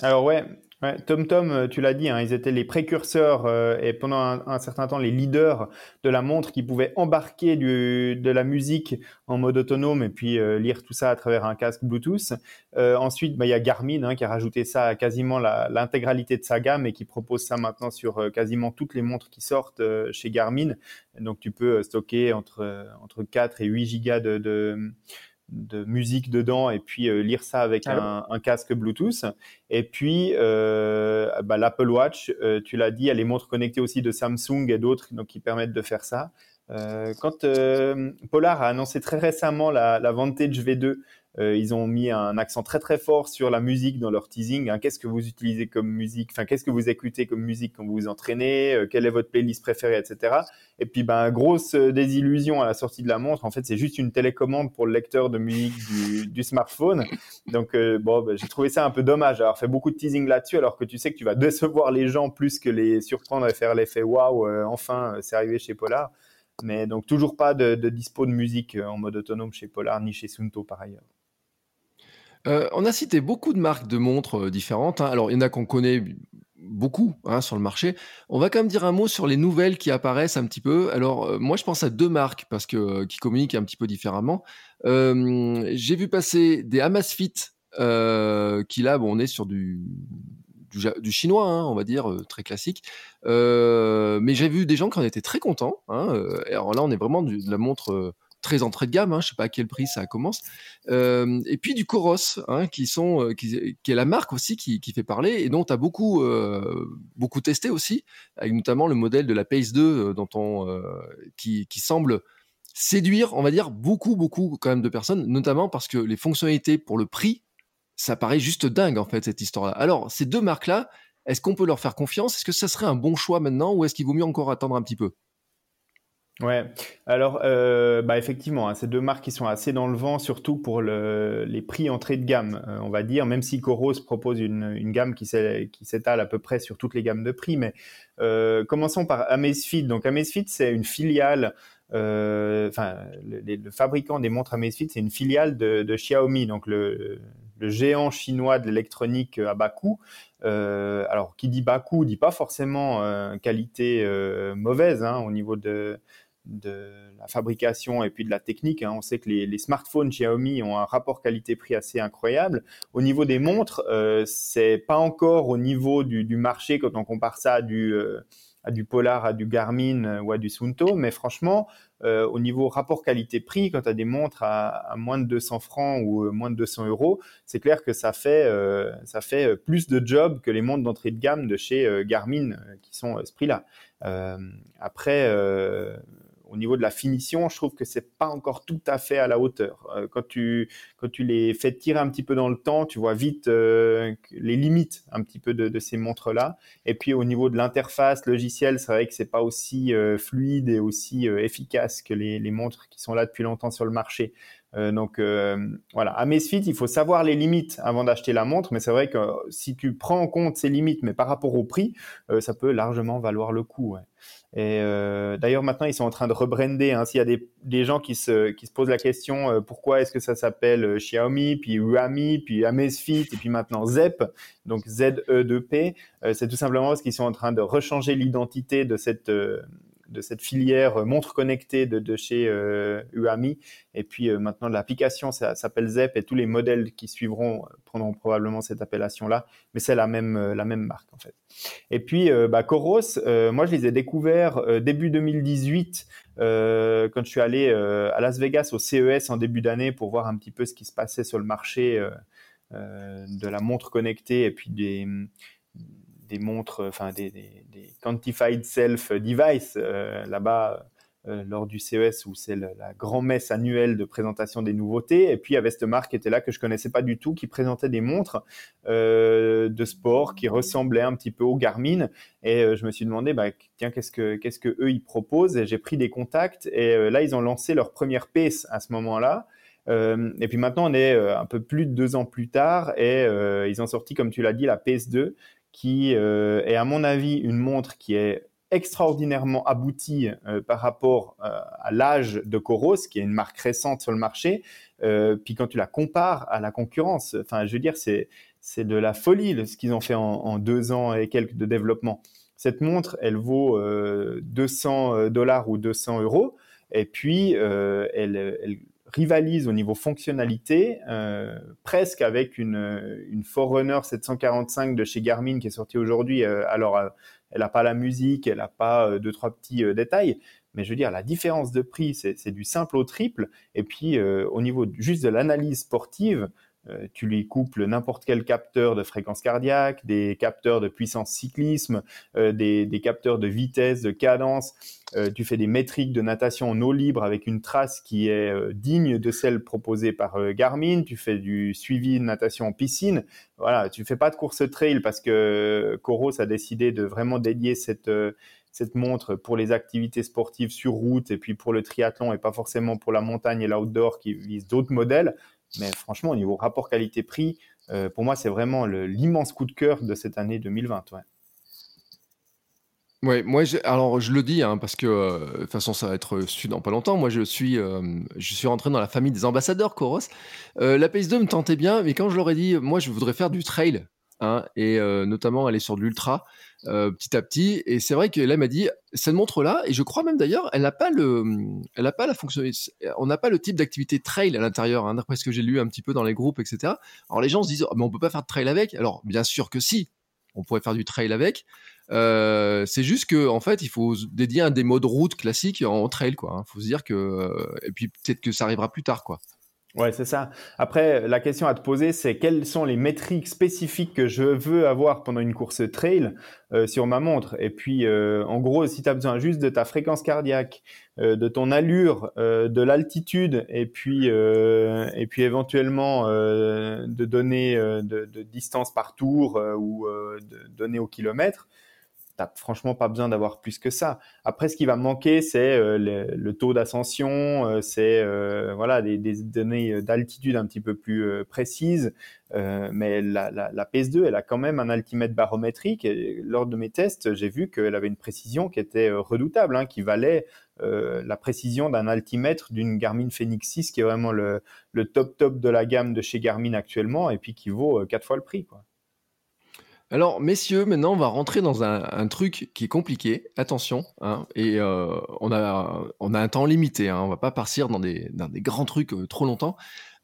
Alors ouais, Ouais, TomTom, euh, tu l'as dit, hein, ils étaient les précurseurs euh, et pendant un, certain temps les leaders de la montre qui pouvaient embarquer de la musique en mode autonome et puis euh, lire tout ça à travers un casque Bluetooth. Euh, ensuite, bah, il y a Garmin hein, qui a rajouté ça à quasiment l'intégralité de sa gamme et qui propose ça maintenant sur quasiment toutes les montres qui sortent chez Garmin. Donc tu peux stocker entre, entre 4 et 8 gigas de de musique dedans et puis euh, lire ça avec un, un, casque Bluetooth. Et puis euh, bah, l'Apple Watch, euh, tu l'as dit, elle est montre connectée aussi de Samsung et d'autres donc qui permettent de faire ça. Quand Polar a annoncé très récemment la, la Vantage V2, euh, ils ont mis un accent très très fort sur la musique dans leur teasing. Hein. Qu'est-ce que vous utilisez comme musique? Enfin, qu'est-ce que vous écoutez comme musique quand vous vous entraînez? Euh, Quelle est votre playlist préférée, etc. Et puis, ben, grosse euh, désillusion à la sortie de la montre. En fait, c'est juste une télécommande pour le lecteur de musique du, smartphone. Donc, bon, ben, j'ai trouvé ça un peu dommage d'avoir fait beaucoup de teasing là-dessus, alors que tu sais que tu vas décevoir les gens plus que les surprendre et faire l'effet waouh. enfin, c'est arrivé chez Polar. Mais donc toujours pas de, de dispo de musique en mode autonome chez Polar ni chez Sunto par ailleurs. Euh, on a cité beaucoup de marques de montres euh, différentes. Hein. Alors, il y en a qu'on connaît beaucoup hein, sur le marché. On va quand même dire un mot sur les nouvelles qui apparaissent un petit peu. Alors, euh, moi, je pense à deux marques parce que qui communiquent un petit peu différemment. J'ai vu passer des Amazfit qui là, bon, on est sur du du, chinois, hein, on va dire, très classique. Mais j'ai vu des gens qui en étaient très contents. Alors là, on est vraiment de la montre très entrée de gamme, hein, je sais pas à quel prix ça commence. Euh, et puis du Coros, hein, qui sont, euh, qui, est la marque aussi qui, fait parler et dont tu as beaucoup, euh, beaucoup testé aussi, avec notamment le modèle de la Pace 2 euh, dont on, qui, qui semble séduire, on va dire, beaucoup, beaucoup quand même de personnes, notamment parce que les fonctionnalités pour le prix, ça paraît juste dingue en fait cette histoire-là. Alors ces deux marques-là, est-ce qu'on peut leur faire confiance? Est-ce que ça serait un bon choix maintenant ou est-ce qu'il vaut mieux encore attendre un petit peu? Ouais, alors euh, bah effectivement, hein, ces deux marques qui sont assez dans le vent, surtout pour le, les prix entrée de gamme, euh, on va dire, même si Coros propose une, gamme qui s'étale à peu près sur toutes les gammes de prix. Mais euh, commençons par Amazfit. Donc Amazfit, c'est une filiale, enfin le, fabricant des montres Amazfit, c'est une filiale de, de Xiaomi, donc le, géant chinois de l'électronique à bas coût. alors, qui dit bas coût, dit pas forcément qualité mauvaise hein, au niveau de, de la fabrication et puis de la technique. Hein. On sait que les, smartphones Xiaomi ont un rapport qualité-prix assez incroyable. Au niveau des montres, euh, c'est pas encore au niveau du, marché quand on compare ça à du, euh, à du Polar, à du Garmin euh, ou à du Sunto. Mais franchement, euh, au niveau rapport qualité-prix, quand tu as des montres à, moins de 200 francs ou moins de 200 euros, c'est clair que ça fait, ça fait plus de job que les montres d'entrée de gamme de chez Garmin qui sont à ce prix-là. après, au niveau de la finition, je trouve que c'est pas encore tout à fait à la hauteur. Euh, quand tu quand tu les fais tirer un petit peu dans le temps, tu vois vite euh, les limites un petit peu de, ces montres là. Et puis au niveau de l'interface logicielle, c'est vrai que c'est pas aussi euh, fluide et aussi efficace que les, les, montres qui sont là depuis longtemps sur le marché. Euh, donc euh, voilà, à Mesfit, il faut savoir les limites avant d'acheter la montre, mais c'est vrai que si tu prends en compte ces limites, mais par rapport au prix, euh, ça peut largement valoir le coup. Et d'ailleurs, maintenant, ils sont en train de rebrander. Hein. S'il y a des, des, gens qui se, qui se posent la question pourquoi est-ce que ça s'appelle Xiaomi, puis Huami, puis Amazfit, et puis maintenant Zep, donc Z-E-2-P, c'est tout simplement parce qu'ils sont en train de rechanger l'identité de cette de cette filière euh, montre connectée de, chez euh, UAMI. Et puis euh, maintenant, l'application ça, s'appelle ZEP et tous les modèles qui suivront prendront probablement cette appellation-là. Mais c'est la même, la même marque en fait. Et puis, bah, Coros, moi je les ai découverts début 2018 quand je suis allé à Las Vegas au CES en début d'année pour voir un petit peu ce qui se passait sur le marché de la montre connectée et puis des des montres, enfin des, quantified self device euh, là-bas euh, lors du CES où c'est la grand messe annuelle de présentation des nouveautés. Et puis il y avait cette marque qui était là que je connaissais pas du tout, qui présentait des montres euh, de sport qui ressemblaient un petit peu au Garmin. Et je me suis demandé, bah, tiens, qu'est-ce que qu'est-ce que eux ils proposent? Et j'ai pris des contacts. Et là ils ont lancé leur première pace à ce moment-là. et puis maintenant, on est un peu plus de deux ans plus tard et ils ont sorti, comme tu l'as dit, la PS2 qui euh, est à mon avis une montre qui est extraordinairement aboutie euh, par rapport euh, à l'âge de Coros, qui est une marque récente sur le marché. puis quand tu la compares à la concurrence, enfin, je veux dire, c'est c'est de la folie ce qu'ils ont fait en, deux ans et quelques de développement. Cette montre, elle vaut 200 dollars ou 200 euros, et puis elle, elle rivalise au niveau fonctionnalité euh, presque avec une, une Forerunner 745 de chez Garmin qui est sortie aujourd'hui. Euh, alors, euh, elle n'a pas la musique, elle n'a pas deux, trois petits détails, mais je veux dire, la différence de prix, c'est du simple au triple. Et puis, au niveau juste de l'analyse sportive, tu lui couples n'importe quel capteur de fréquence cardiaque, des capteurs de puissance cyclisme, des, des, capteurs de vitesse, de cadence. Euh, tu fais des métriques de natation en eau libre avec une trace qui est euh, digne de celle proposée par euh, Garmin. Tu fais du suivi de natation en piscine. Voilà, tu fais pas de course trail parce que Coros a décidé de vraiment dédier cette cette montre pour les activités sportives sur route et puis pour le triathlon et pas forcément pour la montagne et l'outdoor qui visent d'autres modèles. Mais franchement, au niveau rapport qualité-prix, pour moi, c'est vraiment l'immense coup de cœur de cette année 2020. Ouais. Ouais, moi, alors je le dis hein, parce que euh, de toute façon, ça va être su dans pas longtemps. Moi, je suis, euh, je suis rentré dans la famille des ambassadeurs Coros. Euh, la PS2 me tentait bien, mais quand je leur ai dit, moi, je voudrais faire du trail, hein, et notamment aller sur de l'ultra petit à petit. Et c'est vrai qu'elle m'a dit, cette montre-là, et je crois même d'ailleurs, elle n'a pas le, elle n'a pas la fonction, on n'a pas le type d'activité trail à l'intérieur, hein, d'après ce que j'ai lu un petit peu dans les groupes, etc. Alors les gens se disent, oh, mais on peut pas faire de trail avec? Alors bien sûr que si, on pourrait faire du trail avec. Euh, c'est juste que en fait, il faut dédier un des modes route classiques en trail, quoi. Il hein. faut se dire que euh, et puis peut-être que ça arrivera plus tard, quoi. Ouais, c'est ça. Après, la question à te poser, c'est quelles sont les métriques spécifiques que je veux avoir pendant une course trail euh, sur ma montre? Et puis, en gros, si tu as besoin juste de ta fréquence cardiaque, de ton allure, de l'altitude, et puis et puis éventuellement de données de, de, distance par tour ou de données au kilomètre, t'as franchement pas besoin d'avoir plus que ça. Après, ce qui va manquer, c'est euh, le, taux d'ascension, euh, c'est euh, voilà des, données d'altitude un petit peu plus précises. mais la, la, la, PS2, elle a quand même un altimètre barométrique. Et lors de mes tests, j'ai vu qu'elle avait une précision qui était redoutable, hein, qui valait la précision d'un altimètre d'une Garmin Fenix 6, qui est vraiment le, le, top top de la gamme de chez Garmin actuellement, et puis qui vaut quatre fois le prix. Quoi. Alors, messieurs, maintenant, on va rentrer dans un, truc qui est compliqué. Attention, hein, et euh, on, a, on a un temps limité. Hein, on va pas partir dans des, dans des grands trucs euh, trop longtemps.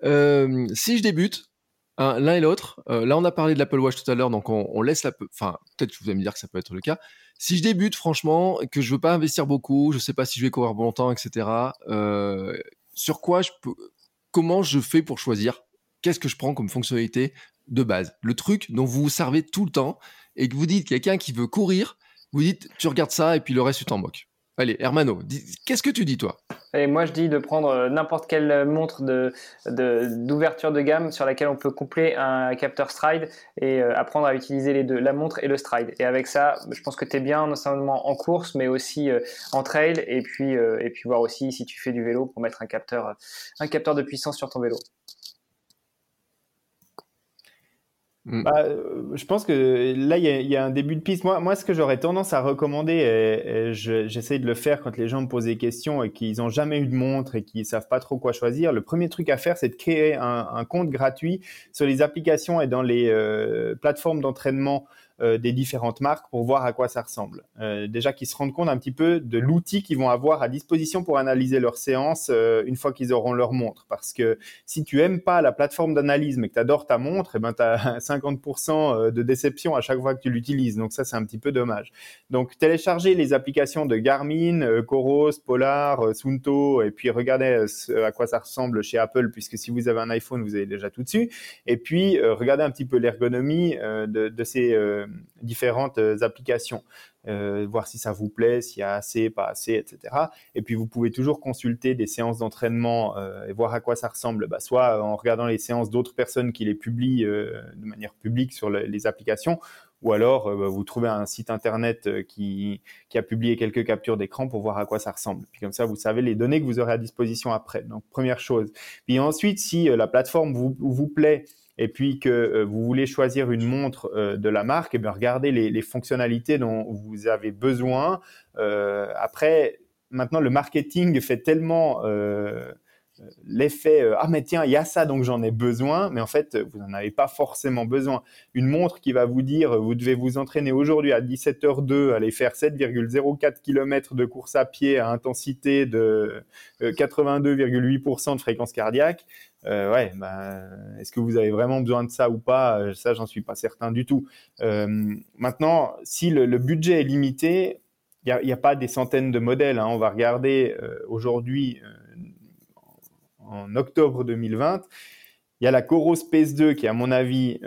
Euh, si je débute, hein, l'un et l'autre, là, on a parlé de l'Apple Watch tout à l'heure, donc on, laisse la. Enfin, peut-être que vous allez me dire que ça peut être le cas. Si je débute, franchement, que je veux pas investir beaucoup, je sais pas si je vais courir bon longtemps, etc. sur quoi je peux. Comment je fais pour choisir? Qu'est-ce que je prends comme fonctionnalité? De base, le truc dont vous vous servez tout le temps et que vous dites quelqu'un qui veut courir, vous dites tu regardes ça et puis le reste tu t'en moques. Allez, Hermano, qu'est-ce que tu dis toi? Et Moi je dis de prendre euh, n'importe quelle montre d'ouverture de, de, gamme sur laquelle on peut coupler un capteur stride et euh, apprendre à utiliser les deux, la montre et le stride. Et avec ça, je pense que tu es bien non seulement en course mais aussi euh, en trail et puis, et puis voir aussi si tu fais du vélo pour mettre un capteur, un capteur de puissance sur ton vélo. Mm. Bah, euh, je pense que là, il y, a un début de piste. Moi, moi ce que j'aurais tendance à recommander, et, j'essaie de le faire quand les gens me posent des questions et qu'ils n'ont jamais eu de montre et qu'ils savent pas trop quoi choisir, le premier truc à faire, c'est de créer un, compte gratuit sur les applications et dans les euh, plateformes d'entraînement euh, des différentes marques pour voir à quoi ça ressemble. Euh, déjà qu'ils se rendent compte un petit peu de l'outil qu'ils vont avoir à disposition pour analyser leur séance euh, une fois qu'ils auront leur montre. Parce que si tu aimes pas la plateforme d'analyse mais que tu adores ta montre, eh ben tu as 50% de déception à chaque fois que tu l'utilises. Donc ça, c'est un petit peu dommage. Donc téléchargez les applications de Garmin, Coros, Polar, Sunto et puis regardez à quoi ça ressemble chez Apple puisque si vous avez un iPhone, vous avez déjà tout dessus. Et puis regardez un petit peu l'ergonomie de, ces euh, différentes euh, applications, euh, voir si ça vous plaît, s'il y a assez, pas assez, etc. Et puis vous pouvez toujours consulter des séances d'entraînement et voir à quoi ça ressemble, bah, soit en regardant les séances d'autres personnes qui les publient de manière publique sur les applications, ou alors bah, vous trouvez un site internet qui, a publié quelques captures d'écran pour voir à quoi ça ressemble. Puis comme ça, vous savez les données que vous aurez à disposition après. Donc première chose. Puis ensuite, si la plateforme vous plaît, et puis que euh, vous voulez choisir une montre euh, de la marque, et eh regardez les, les, fonctionnalités dont vous avez besoin. Euh, après, maintenant, le marketing fait tellement l'effet ah mais tiens il y a ça donc j'en ai besoin mais en fait vous n'en avez pas forcément besoin une montre qui va vous dire vous devez vous entraîner aujourd'hui à 17h02 aller faire 7,04 km de course à pied à intensité de 82,8% de fréquence cardiaque euh, ouais, bah, est-ce que vous avez vraiment besoin de ça ou pas? Euh, Ça, j'en suis pas certain du tout. Euh, maintenant, si le, budget est limité, il n'y a, pas des centaines de modèles. Hein. On va regarder aujourd'hui, en octobre 2020, il y a la Coros Space 2 qui est, à mon avis,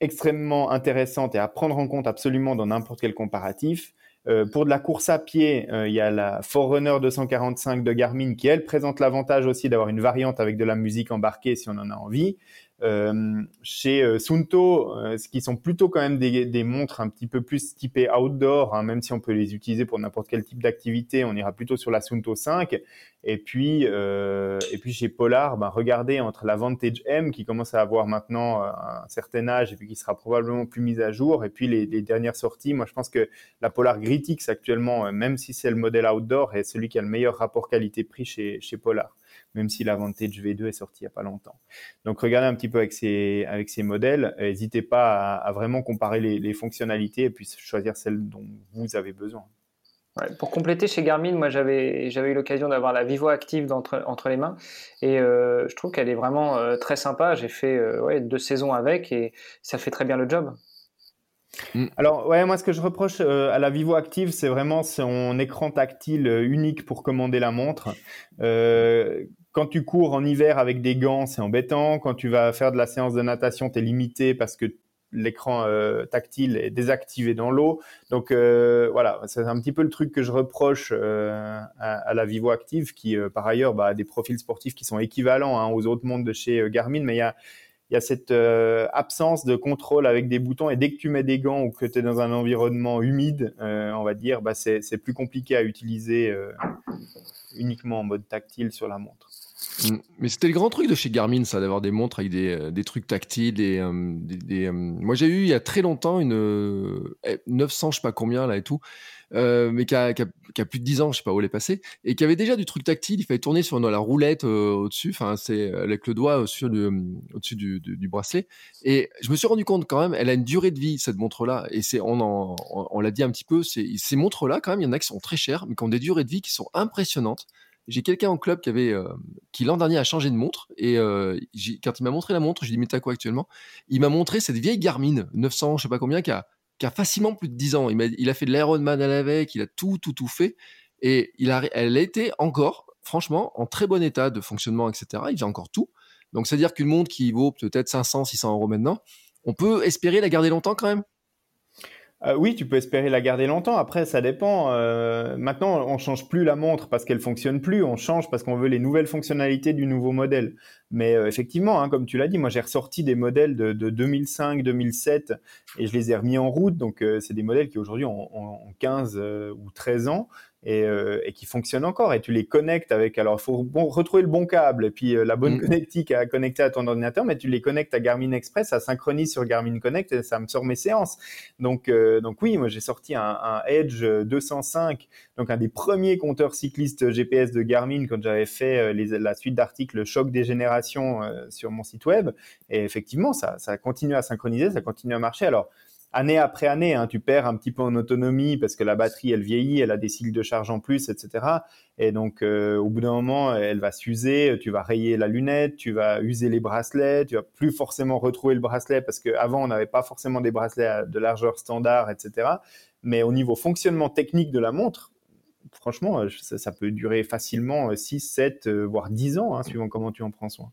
extrêmement intéressante et à prendre en compte absolument dans n'importe quel comparatif. Euh, pour de la course à pied, euh, il y a la Forerunner 245 de Garmin qui, elle, présente l'avantage aussi d'avoir une variante avec de la musique embarquée si on en a envie. Euh, chez euh, Sunto, euh, ce qui sont plutôt quand même des, montres un petit peu plus typées outdoor, hein, même si on peut les utiliser pour n'importe quel type d'activité, on ira plutôt sur la Sunto 5. Et puis, et puis chez Polar, ben, regardez entre la Vantage M qui commence à avoir maintenant un certain âge et qui sera probablement plus mise à jour, et puis les, les dernières sorties. Moi, je pense que la Polar Gritix actuellement, même si c'est le modèle outdoor, est celui qui a le meilleur rapport qualité-prix chez, chez Polar même si la Vantage V2 est sortie il n'y a pas longtemps. Donc regardez un petit peu avec ces, avec ces modèles, n'hésitez pas à, vraiment comparer les, fonctionnalités et puis choisir celles dont vous avez besoin. pour compléter chez Garmin, moi j'avais eu l'occasion d'avoir la Vivo Active entre, entre les mains et euh, je trouve qu'elle est vraiment euh, très sympa. J'ai fait euh, deux saisons avec et ça fait très bien le job. Mm. Alors, ouais, moi, ce que je reproche euh, à la Vivo Active, c'est vraiment son écran tactile euh, unique pour commander la montre. Euh, quand tu cours en hiver avec des gants, c'est embêtant. Quand tu vas faire de la séance de natation, tu es limité parce que l'écran tactile est désactivé dans l'eau. Donc voilà, c'est un petit peu le truc que je reproche à, la Vivo Active, qui par ailleurs bah, a des profils sportifs qui sont équivalents hein, aux autres montres de chez Garmin, mais il y a il y a cette euh, absence de contrôle avec des boutons et dès que tu mets des gants ou que tu dans un environnement humide, euh, on va dire, bah, c'est plus compliqué à utiliser euh, uniquement en mode tactile sur la montre. Mm. Mais c'était le grand truc de chez Garmin, ça, d'avoir des montres avec des, des trucs tactiles. Des, Moi, j'ai eu il y a très longtemps une 900, je sais pas combien là et tout. Euh, mais qui a, qui, a, plus de 10 ans, je sais pas où elle est passée, et qui avait déjà du truc tactile. Il fallait tourner sur la roulette euh, au-dessus, enfin, c'est avec le doigt au-dessus du, du, bracelet. Et je me suis rendu compte quand même, elle a une durée de vie, cette montre-là, et c'est, on, en, on, l'a dit un petit peu, ces montres-là, quand même, il y en a qui sont très chères, mais qui ont des durées de vie qui sont impressionnantes. J'ai quelqu'un en club qui avait, euh, qui l'an dernier a changé de montre et euh, quand il m'a montré la montre, j'ai dit mais t'as quoi actuellement? Il m'a montré cette vieille Garmin 900, je sais pas combien, qui a qui a facilement plus de 10 ans. Il, a, il a fait de l'Ironman à avec, il a tout, tout, tout fait. Et il elle été encore, franchement, en très bon état de fonctionnement, etc. Il fait encore tout. Donc, c'est-à-dire qu'une montre qui vaut peut-être 500, 600 euros maintenant, on peut espérer la garder longtemps quand même euh, oui, tu peux espérer la garder longtemps. Après, ça dépend. Euh, maintenant, on change plus la montre parce qu'elle fonctionne plus. On change parce qu'on veut les nouvelles fonctionnalités du nouveau modèle. Mais euh, effectivement, hein, comme tu l'as dit, moi j'ai ressorti des modèles de, 2005, 2007 et je les ai remis en route. Donc, c'est des modèles qui aujourd'hui ont, ont, 15 ou 13 ans et, euh, et, qui fonctionnent encore. Et tu les connectes avec. Alors, il faut bon, retrouver le bon câble et puis euh, la bonne mm. connectique à connecter à ton ordinateur, mais tu les connectes à Garmin Express, ça synchronise sur Garmin Connect et ça me sort mes séances. Donc, euh, donc oui, moi j'ai sorti un, un, Edge 205, donc un des premiers compteurs cyclistes GPS de Garmin quand j'avais fait les, la suite d'articles Choc des générations sur mon site web. Et effectivement, ça, ça continue à synchroniser, ça continue à marcher. Alors, année après année, hein, tu perds un petit peu en autonomie parce que la batterie, elle vieillit, elle a des cycles de charge en plus, etc. Et donc, euh, au bout d'un moment, elle va s'user, tu vas rayer la lunette, tu vas user les bracelets, tu vas plus forcément retrouver le bracelet parce qu'avant, on n'avait pas forcément des bracelets de largeur standard, etc. Mais au niveau fonctionnement technique de la montre, franchement, euh, ça, peut durer facilement 6, 7, euh, voire 10 ans, hein, suivant comment tu en prends soin.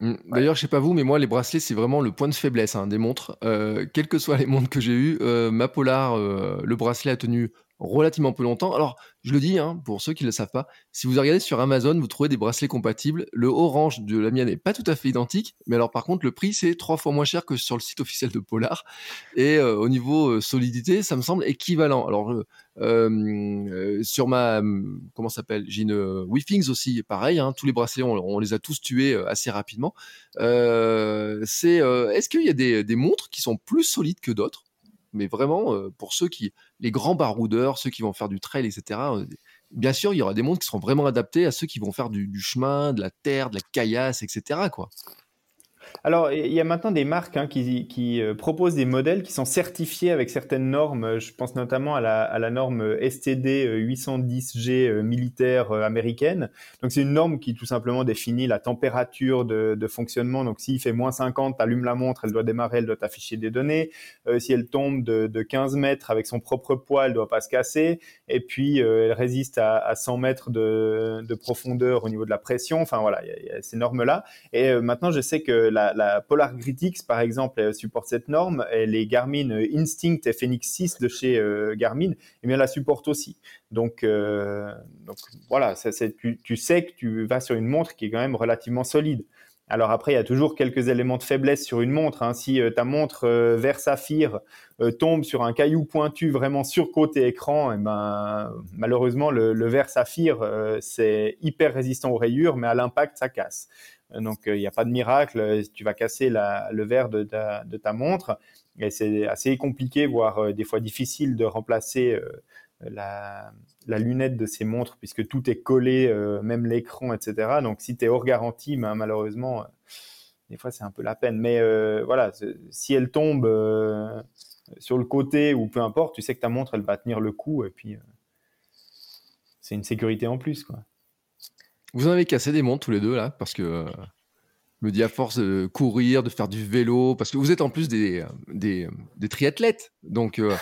Mmh. D'ailleurs, je sais pas vous, mais moi, les bracelets, c'est vraiment le point de faiblesse hein, des montres. Euh, quelles que soient les montres que j'ai eues, euh, ma Polar, euh, le bracelet a tenu relativement peu longtemps. Alors, je le dis, hein, pour ceux qui ne le savent pas, si vous regardez sur Amazon, vous trouvez des bracelets compatibles. Le orange de la mienne n'est pas tout à fait identique, mais alors par contre, le prix, c'est trois fois moins cher que sur le site officiel de Polar. Et euh, au niveau euh, solidité, ça me semble équivalent. Alors, euh, sur ma, comment s'appelle J'ai une Withings aussi, pareil, hein, tous les bracelets, on, les a tous tués assez rapidement. c'est, est-ce qu'il y a des montres qui sont plus solides que d'autres? Mais vraiment pour ceux qui, les grands baroudeurs, ceux qui vont faire du trail, etc. bien sûr, il y aura des montres qui seront vraiment adaptés à ceux qui vont faire du, du chemin, de la terre, de la caillasse, etc. Quoi. Alors, il y a maintenant des marques hein, qui, euh, proposent des modèles qui sont certifiés avec certaines normes. Je pense notamment à la, norme STD 810G euh, militaire euh, américaine. Donc, c'est une norme qui tout simplement définit la température de, fonctionnement. Donc, s'il fait moins 50, tu allumes la montre, elle doit démarrer, elle doit t'afficher des données. si elle tombe de, 15 mètres avec son propre poids, elle doit pas se casser. Et puis, elle résiste à, 100 mètres de, profondeur au niveau de la pression. Enfin, voilà, il y, a ces normes-là. Et maintenant, je sais que la la, Polar Gritix, par exemple, supporte cette norme. Et les Garmin Instinct FNX 6 de chez euh, Garmin, eh bien, la supporte aussi. Donc, euh, voilà, tu, tu, sais que tu vas sur une montre qui est quand même relativement solide. Alors après, il y a toujours quelques éléments de faiblesse sur une montre. Hein. Si euh, ta montre vert saphir tombe sur un caillou pointu vraiment sur côté écran, et eh ben, malheureusement, le, le verre saphir, c'est hyper résistant aux rayures, mais à l'impact, ça casse. Donc, il n'y a pas de miracle. Tu vas casser le verre de ta, montre. Et c'est assez compliqué, voire euh, des fois difficile de remplacer euh, la, lunette de ces montres, puisque tout est collé, euh, même l'écran, etc. Donc, si tu es hors garantie, ben, malheureusement, des fois, c'est un peu la peine. Mais voilà, si elle tombe sur le côté ou peu importe, tu sais que ta montre, elle va tenir le coup. Et puis, c'est une sécurité en plus, quoi. Vous en avez cassé des montres tous les deux là, parce que euh, je me dis à force de courir, de faire du vélo, parce que vous êtes en plus des, des, des triathlètes. Donc euh,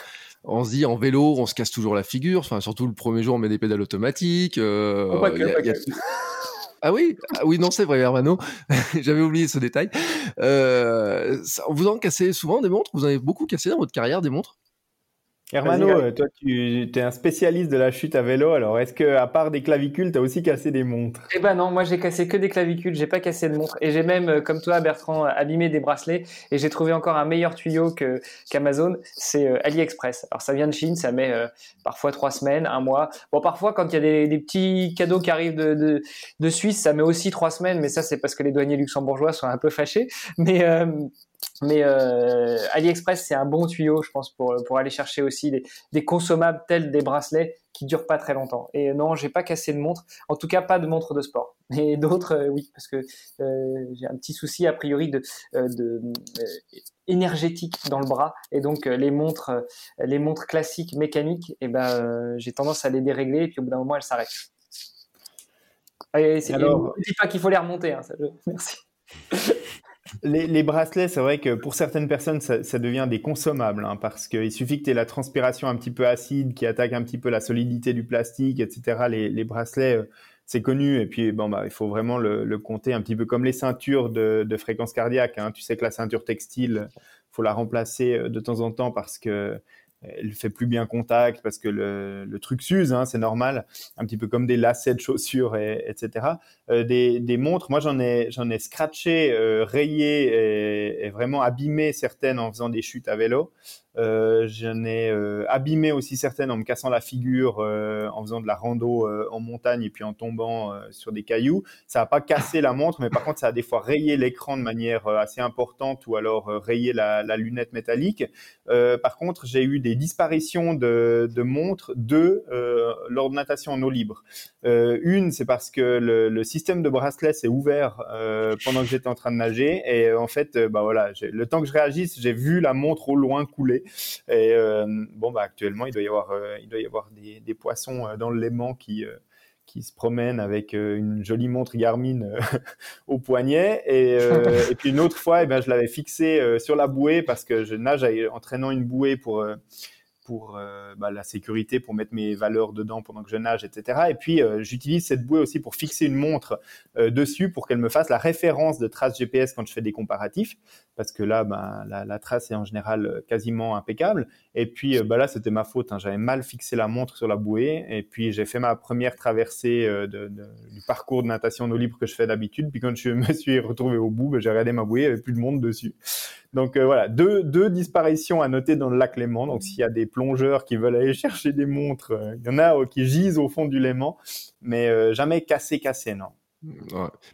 on se dit en vélo, on se casse toujours la figure. Enfin, surtout le premier jour, on met des pédales automatiques. Euh, oh, ah oui, ah oui, non, c'est vrai, Hermano. J'avais oublié ce détail. vous en cassez souvent des montres? Vous en avez beaucoup cassé dans votre carrière des montres? Hermano, toi, tu es un spécialiste de la chute à vélo. Alors, est-ce que, à part des clavicules, tu as aussi cassé des montres? Eh ben non, moi j'ai cassé que des clavicules, j'ai pas cassé de montres. Et j'ai même, euh, comme toi, Bertrand, abîmé des bracelets. Et j'ai trouvé encore un meilleur tuyau qu'Amazon, c'est euh, AliExpress. Alors, ça vient de Chine, ça met euh, parfois trois semaines, un mois. Bon, parfois, quand il y a des, des, petits cadeaux qui arrivent de, de, de, Suisse, ça met aussi trois semaines. Mais ça, c'est parce que les douaniers luxembourgeois sont un peu fâchés. Mais mais euh, AliExpress, c'est un bon tuyau, je pense, pour, pour aller chercher aussi des, des, consommables tels des bracelets qui durent pas très longtemps. Et non, j'ai pas cassé de montre, en tout cas pas de montre de sport. Mais d'autres, euh, oui, parce que euh, j'ai un petit souci a priori de, euh, de énergétique dans le bras, et donc les montres, les montres classiques mécaniques, et eh ben j'ai tendance à les dérégler, et puis au bout d'un moment elles s'arrêtent. Et, Alors... ne dis pas qu'il faut les remonter, hein, ça, merci. Les, bracelets, c'est vrai que pour certaines personnes, ça, devient des consommables, hein, parce qu'il suffit que tu aies la transpiration un petit peu acide qui attaque un petit peu la solidité du plastique, etc. Les, bracelets, euh, c'est connu, et puis bon, bah, il faut vraiment le, compter un petit peu comme les ceintures de, fréquence cardiaque. Hein. Tu sais que la ceinture textile, faut la remplacer euh, de temps en temps parce que elle fait plus bien contact parce que le, truc s'use, hein, c'est normal, un petit peu comme des lacets de chaussures, et, etc. Euh, des, montres, moi j'en ai, j'en ai scratché, euh, rayé et, vraiment abîmé certaines en faisant des chutes à vélo. Euh, J'en ai euh, abîmé aussi certaines en me cassant la figure, euh, en faisant de la rando en montagne et puis en tombant sur des cailloux. Ça n'a pas cassé la montre, mais par contre, ça a des fois rayé l'écran de manière assez importante ou alors rayé la, lunette métallique. par contre, j'ai eu des disparitions de, de montres, de natation en eau libre. une, c'est parce que le, le, système de bracelet s'est ouvert pendant que j'étais en train de nager et en fait, bah voilà, le temps que je réagisse, j'ai vu la montre au loin couler. Et euh, bon, bah, actuellement, il doit y avoir, euh, des, poissons euh, dans le Léman qui se promènent avec une jolie montre Garmin au poignet. Et, puis une autre fois, eh ben, je l'avais fixé sur la bouée parce que je nage en traînant une bouée pour bah, la sécurité, pour mettre mes valeurs dedans pendant que je nage, etc. Et puis, j'utilise cette bouée aussi pour fixer une montre dessus pour qu'elle me fasse la référence de trace GPS quand je fais des comparatifs, parce que là, bah, la, trace est en général quasiment impeccable. Et puis, bah, là, c'était ma faute. Hein. J'avais mal fixé la montre sur la bouée. Et puis, j'ai fait ma première traversée de, du parcours de natation en eau libre que je fais d'habitude. Puis, quand je me suis retrouvé au bout, bah, j'ai regardé ma bouée, il n'y avait plus de monde dessus. Donc euh, voilà, deux, disparitions à noter dans le lac Léman. Donc s'il y a des plongeurs qui veulent aller chercher des montres, euh, il y en a euh, qui gisent au fond du Léman, mais jamais cassé, cassé, non.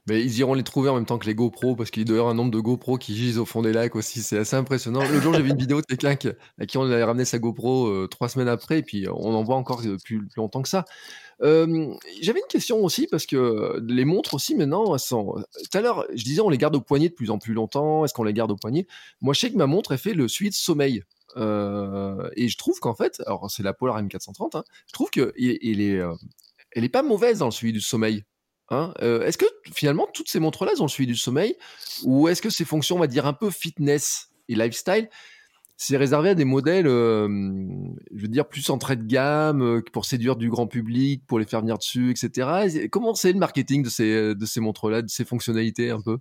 Mais ils iront les trouver en même temps que les GoPro parce qu'il doit y avoir un nombre de GoPro qui gisent au fond des lacs aussi. C'est assez impressionnant. Le jour, j'ai vu une vidéo de quelqu'un à qui on avait ramené sa GoPro trois semaines après et puis on en voit encore plus, plus longtemps que ça. J'avais une question aussi parce que les montres aussi maintenant, tout à l'heure, je disais on les garde au poignet de plus en plus longtemps. Est-ce qu'on les garde au poignet? Moi, je sais que ma montre, elle fait le suite sommeil. Euh, et je trouve qu'en fait, alors c'est la Polar M430, hein, je trouve qu'elle est, est pas mauvaise dans le suivi du sommeil. Hein euh, est-ce que finalement toutes ces montres-là ont le suivi du sommeil? Ou est-ce que ces fonctions, on va dire un peu fitness et lifestyle, c'est réservé à des modèles, euh, je veux dire, plus entrée de gamme, euh, pour séduire du grand public, pour les faire venir dessus, etc. Comment c'est le marketing de ces, de ces montres-là, de ces fonctionnalités un peu?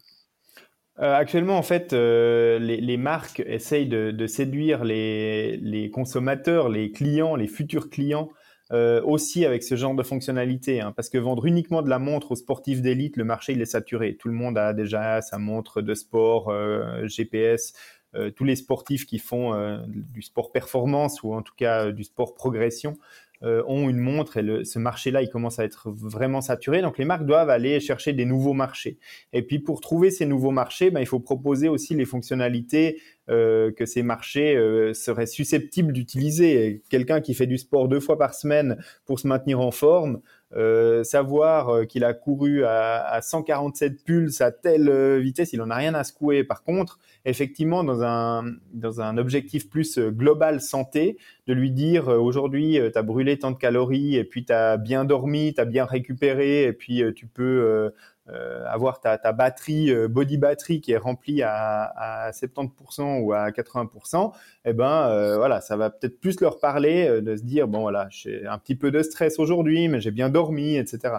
Actuellement, en fait, les, marques essayent de, séduire les, consommateurs, les clients, les futurs clients aussi avec ce genre de fonctionnalité. Hein, parce que vendre uniquement de la montre aux sportifs d'élite, le marché il est saturé. Tout le monde a déjà sa montre de sport, GPS, euh, tous les sportifs qui font euh, du sport performance ou en tout cas euh, du sport progression ont une montre et ce marché-là, il commence à être vraiment saturé. Donc les marques doivent aller chercher des nouveaux marchés. Et puis pour trouver ces nouveaux marchés, ben, il faut proposer aussi les fonctionnalités euh, que ces marchés euh, seraient susceptibles d'utiliser. Quelqu'un qui fait du sport deux fois par semaine pour se maintenir en forme, euh, savoir euh, qu'il a couru à, à, 147 pulses à telle euh, vitesse, il en a rien à secouer. Par contre, effectivement, dans un, dans un objectif plus global santé, de lui dire aujourd'hui, tu as brûlé tant de calories et puis tu as bien dormi, tu as bien récupéré et puis tu peux euh, avoir ta, batterie, euh, body battery qui est remplie à, à 70% ou à 80%, eh ben euh, voilà, ça va peut-être plus leur parler de se dire bon voilà, j'ai un petit peu de stress aujourd'hui, mais j'ai bien dormi, etc.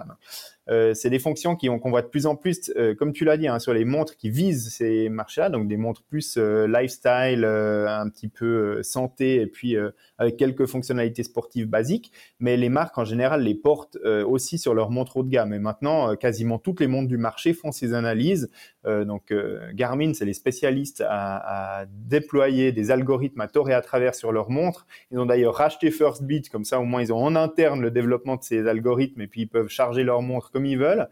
c'est des fonctions qui qu'on voit de plus en plus, comme tu l'as dit, hein, sur les montres qui visent ces marchés-là, donc des montres plus lifestyle, un petit peu santé, et puis avec quelques fonctionnalités sportives basiques. Mais les marques en général les portent aussi sur leurs montres haut de gamme. Et maintenant, quasiment toutes les montres du marché font ces analyses. donc Garmin, c'est les spécialistes à, déployer des algorithmes à tort et à travers sur leurs montres. Ils ont d'ailleurs racheté Firstbeat, comme ça au moins ils ont en interne le développement de ces algorithmes et puis ils peuvent charger leurs montres comme ils veulent.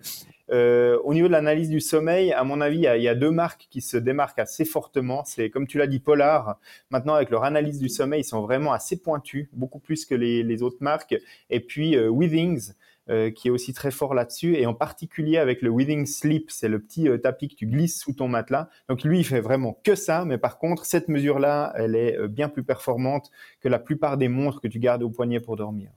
Euh, au niveau de l'analyse du sommeil, à mon avis, il y, a, deux marques qui se démarquent assez fortement. C'est comme tu l'as dit, Polar. Maintenant, avec leur analyse du sommeil, ils sont vraiment assez pointus, beaucoup plus que les, autres marques. Et puis euh, Withings, euh, qui est aussi très fort là-dessus, et en particulier avec le Withing Sleep, c'est le petit euh, tapis que tu glisses sous ton matelas. Donc lui, il fait vraiment que ça, mais par contre, cette mesure-là, elle est euh, bien plus performante que la plupart des montres que tu gardes au poignet pour dormir.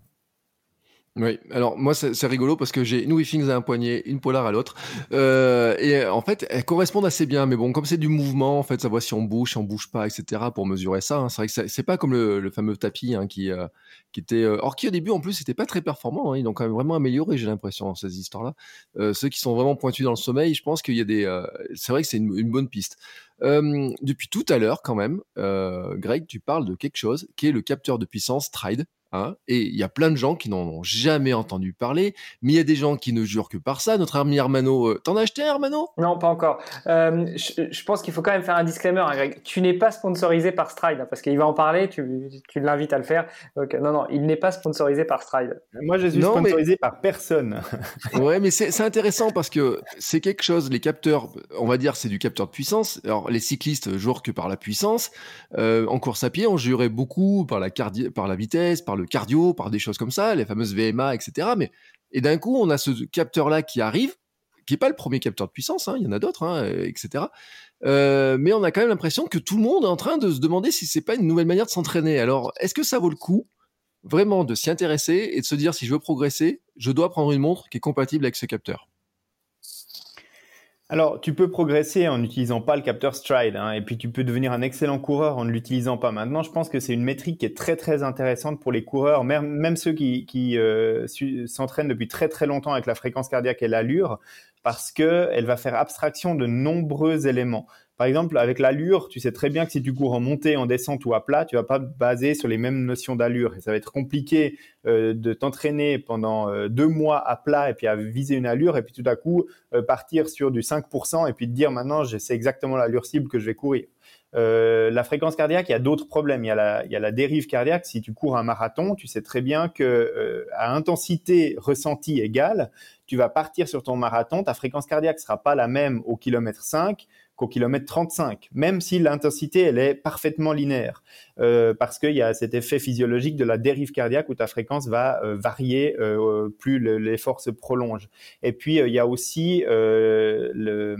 Oui, alors moi c'est rigolo parce que j'ai une Withings à un poignet, une Polar à l'autre, euh, et en fait elles correspondent assez bien. Mais bon, comme c'est du mouvement, en fait, ça voit si on bouge, si on bouge pas, etc. Pour mesurer ça, hein. c'est vrai que c'est pas comme le, fameux tapis hein, qui euh, qui était, euh, or qui au début en plus c'était pas très performant. Hein. ils ont quand même vraiment amélioré, j'ai l'impression ces histoires-là. Euh, ceux qui sont vraiment pointus dans le sommeil, je pense qu'il y a des, euh, c'est vrai que c'est une, bonne piste. depuis tout à l'heure, quand même, Greg, tu parles de quelque chose qui est le capteur de puissance Stride. Hein, et il y a plein de gens qui n'en ont jamais entendu parler, mais il y a des gens qui ne jurent que par ça. Notre ami Hermano, euh, t'en as acheté Hermano Non, pas encore. Euh, je, pense qu'il faut quand même faire un disclaimer, hein, Greg. Tu n'es pas sponsorisé par Stride, hein, parce qu'il va en parler, tu, tu l'invites à le faire. Donc, non, non, il n'est pas sponsorisé par Stride. Moi, je suis sponsorisé par personne. ouais, mais c'est intéressant parce que c'est quelque chose, les capteurs, on va dire, c'est du capteur de puissance. Alors, les cyclistes jurent que par la puissance. Euh, en course à pied, on jurait beaucoup par la, par la vitesse, par le cardio, par des choses comme ça, les fameuses VMA, etc. Mais et d'un coup, on a ce capteur-là qui arrive, qui est pas le premier capteur de puissance, hein, il y en a d'autres, hein, etc. Euh, mais on a quand même l'impression que tout le monde est en train de se demander si c'est pas une nouvelle manière de s'entraîner. Alors, est-ce que ça vaut le coup vraiment de s'y intéresser et de se dire si je veux progresser, je dois prendre une montre qui est compatible avec ce capteur? Alors, tu peux progresser en n'utilisant pas le capteur Stride, hein, et puis tu peux devenir un excellent coureur en ne l'utilisant pas. Maintenant, je pense que c'est une métrique qui est très très intéressante pour les coureurs, même, ceux qui, euh, s'entraînent depuis très très longtemps avec la fréquence cardiaque et l'allure, parce qu'elle va faire abstraction de nombreux éléments. Par exemple, avec l'allure, tu sais très bien que si tu cours en montée, en descente ou à plat, tu vas pas baser sur les mêmes notions d'allure. Et ça va être compliqué euh, de t'entraîner pendant euh, deux mois à plat et puis à viser une allure et puis tout à coup euh, partir sur du 5% et puis te dire maintenant, je sais exactement l'allure cible que je vais courir. la fréquence cardiaque, il y a d'autres problèmes. Il y a, la, il y a la dérive cardiaque. Si tu cours un marathon, tu sais très bien que à intensité ressentie égale, tu vas partir sur ton marathon, ta fréquence cardiaque sera pas la même au kilomètre 5 qu'au kilomètre 35, même si l'intensité, elle est parfaitement linéaire, euh, parce qu'il y a cet effet physiologique de la dérive cardiaque où ta fréquence va euh, varier euh, plus l'effort se prolonge. Et puis, il y a aussi le,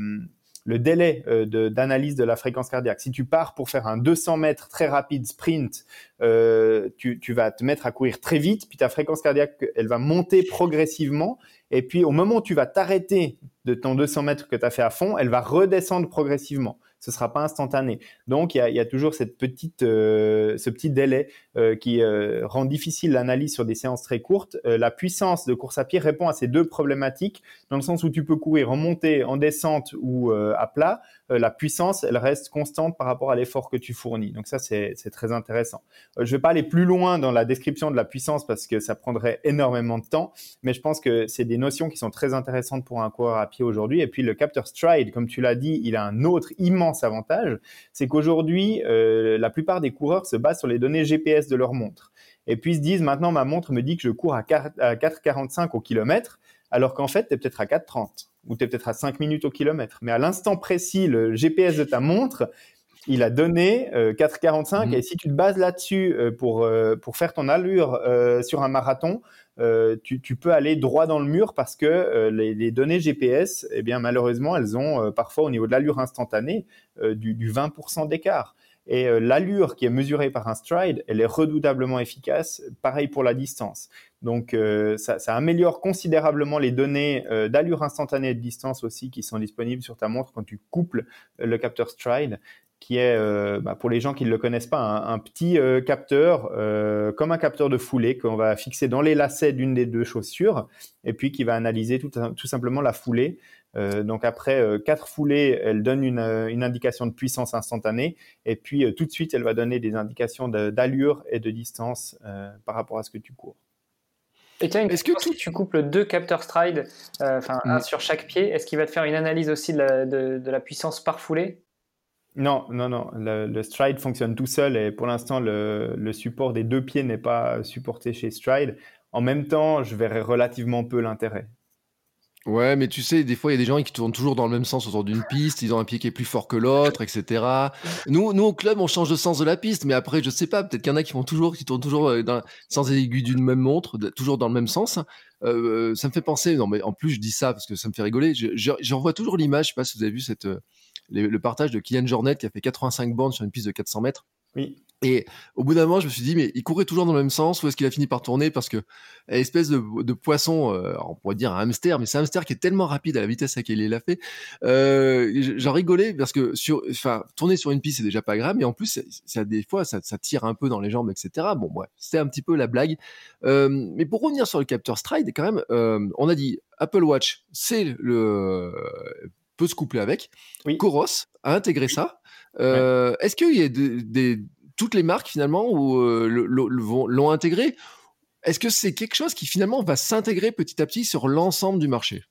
le délai d'analyse de, la fréquence cardiaque. Si tu pars pour faire un 200 mètres très rapide sprint, tu, tu, vas te mettre à courir très vite, puis ta fréquence cardiaque, elle va monter progressivement, et puis au moment où tu vas t'arrêter de ton 200 mètres que tu as fait à fond, elle va redescendre progressivement. Ce sera pas instantané. Donc il y a, toujours cette petite, euh, ce petit délai euh, qui euh, rend difficile l'analyse sur des séances très courtes. la puissance de course à pied répond à ces deux problématiques dans le sens où tu peux courir en montée, en descente ou à plat. la puissance, elle reste constante par rapport à l'effort que tu fournis. Donc ça, c'est très intéressant. je vais pas aller plus loin dans la description de la puissance parce que ça prendrait énormément de temps, mais je pense que c'est des notions qui sont très intéressantes pour un coureur à pied aujourd'hui. Et puis le capteur Stride, comme tu l'as dit, il a un autre immense avantage, c'est qu'aujourd'hui, euh, la plupart des coureurs se basent sur les données GPS de leur montre. Et puis ils se disent, maintenant ma montre me dit que je cours à 4,45 au kilomètre, alors qu'en fait, tu es peut-être à 4,30 ou tu es peut-être à 5 minutes au kilomètre. Mais à l'instant précis, le GPS de ta montre, il a donné 4,45 mmh. et si tu te bases là-dessus euh, pour, euh, pour faire ton allure sur un marathon, euh, tu, peux aller droit dans le mur parce que euh, les, données GPS, eh bien malheureusement, elles ont euh, parfois au niveau de l'allure instantanée du, du 20% d'écart. Et l'allure qui est mesurée par un stride, elle est redoutablement efficace. Pareil pour la distance. Donc ça, ça, améliore considérablement les données d'allure instantanée et de distance aussi qui sont disponibles sur ta montre quand tu couples le capteur stride. qui est, euh, bah, pour les gens qui ne le connaissent pas, un, petit euh, capteur, euh, comme un capteur de foulée qu'on va fixer dans les lacets d'une des deux chaussures, et puis qui va analyser tout simplement la foulée. Donc après quatre foulées, elle donne une, une, indication de puissance instantanée, et puis tout de suite, elle va donner des indications d'allure et de distance par rapport à ce que tu cours. Et tiens, est-ce que tu couples deux capteurs stride, enfin un mm. sur chaque pied, est-ce qu'il va te faire une analyse aussi de la, de, de la puissance par foulée? Non, non, non. Le, Stride fonctionne tout seul et pour l'instant, le, support des deux pieds n'est pas supporté chez Stride. En même temps, je verrais relativement peu l'intérêt. Ouais, mais tu sais, des fois, il y a des gens qui tournent toujours dans le même sens autour d'une piste, ils ont un pied qui est plus fort que l'autre, etc. Nous, nous, au club, on change de sens de la piste, mais après, je sais pas, peut-être qu'il y en a qui font toujours, qui tournent toujours euh, dans, sans aiguille d'une même montre, toujours dans le même sens. Euh, ça me fait penser, non, mais en plus, je dis ça parce que ça me fait rigoler. J'en vois toujours l'image, je sais pas si vous avez vu cette, euh, le, partage de Kylian Jornet qui a fait 85 bornes sur une piste de 400 mètres. Oui. Et au bout d'un moment, je me suis dit, mais il courait toujours dans le même sens, ou est-ce qu'il a fini par tourner? Parce que espèce de, poisson, euh, on pourrait dire un hamster, mais c'est un hamster qui est tellement rapide à la vitesse à laquelle il l'a fait. Euh, J'en rigolais parce que sur, tourner sur une piste c'est déjà pas grave, mais en plus, ça, des fois, ça, tire un peu dans les jambes, etc. Bon, ouais, c'était un petit peu la blague. Euh, mais pour revenir sur le capteur Stride, quand même, on a dit Apple Watch, c'est le peut se coupler avec. Oui. Coros a intégré ça. Euh, est-ce qu'il y a des, toutes les marques finalement euh, l'ont intégré Est-ce que c'est quelque chose qui finalement va s'intégrer petit à petit sur l'ensemble du marché?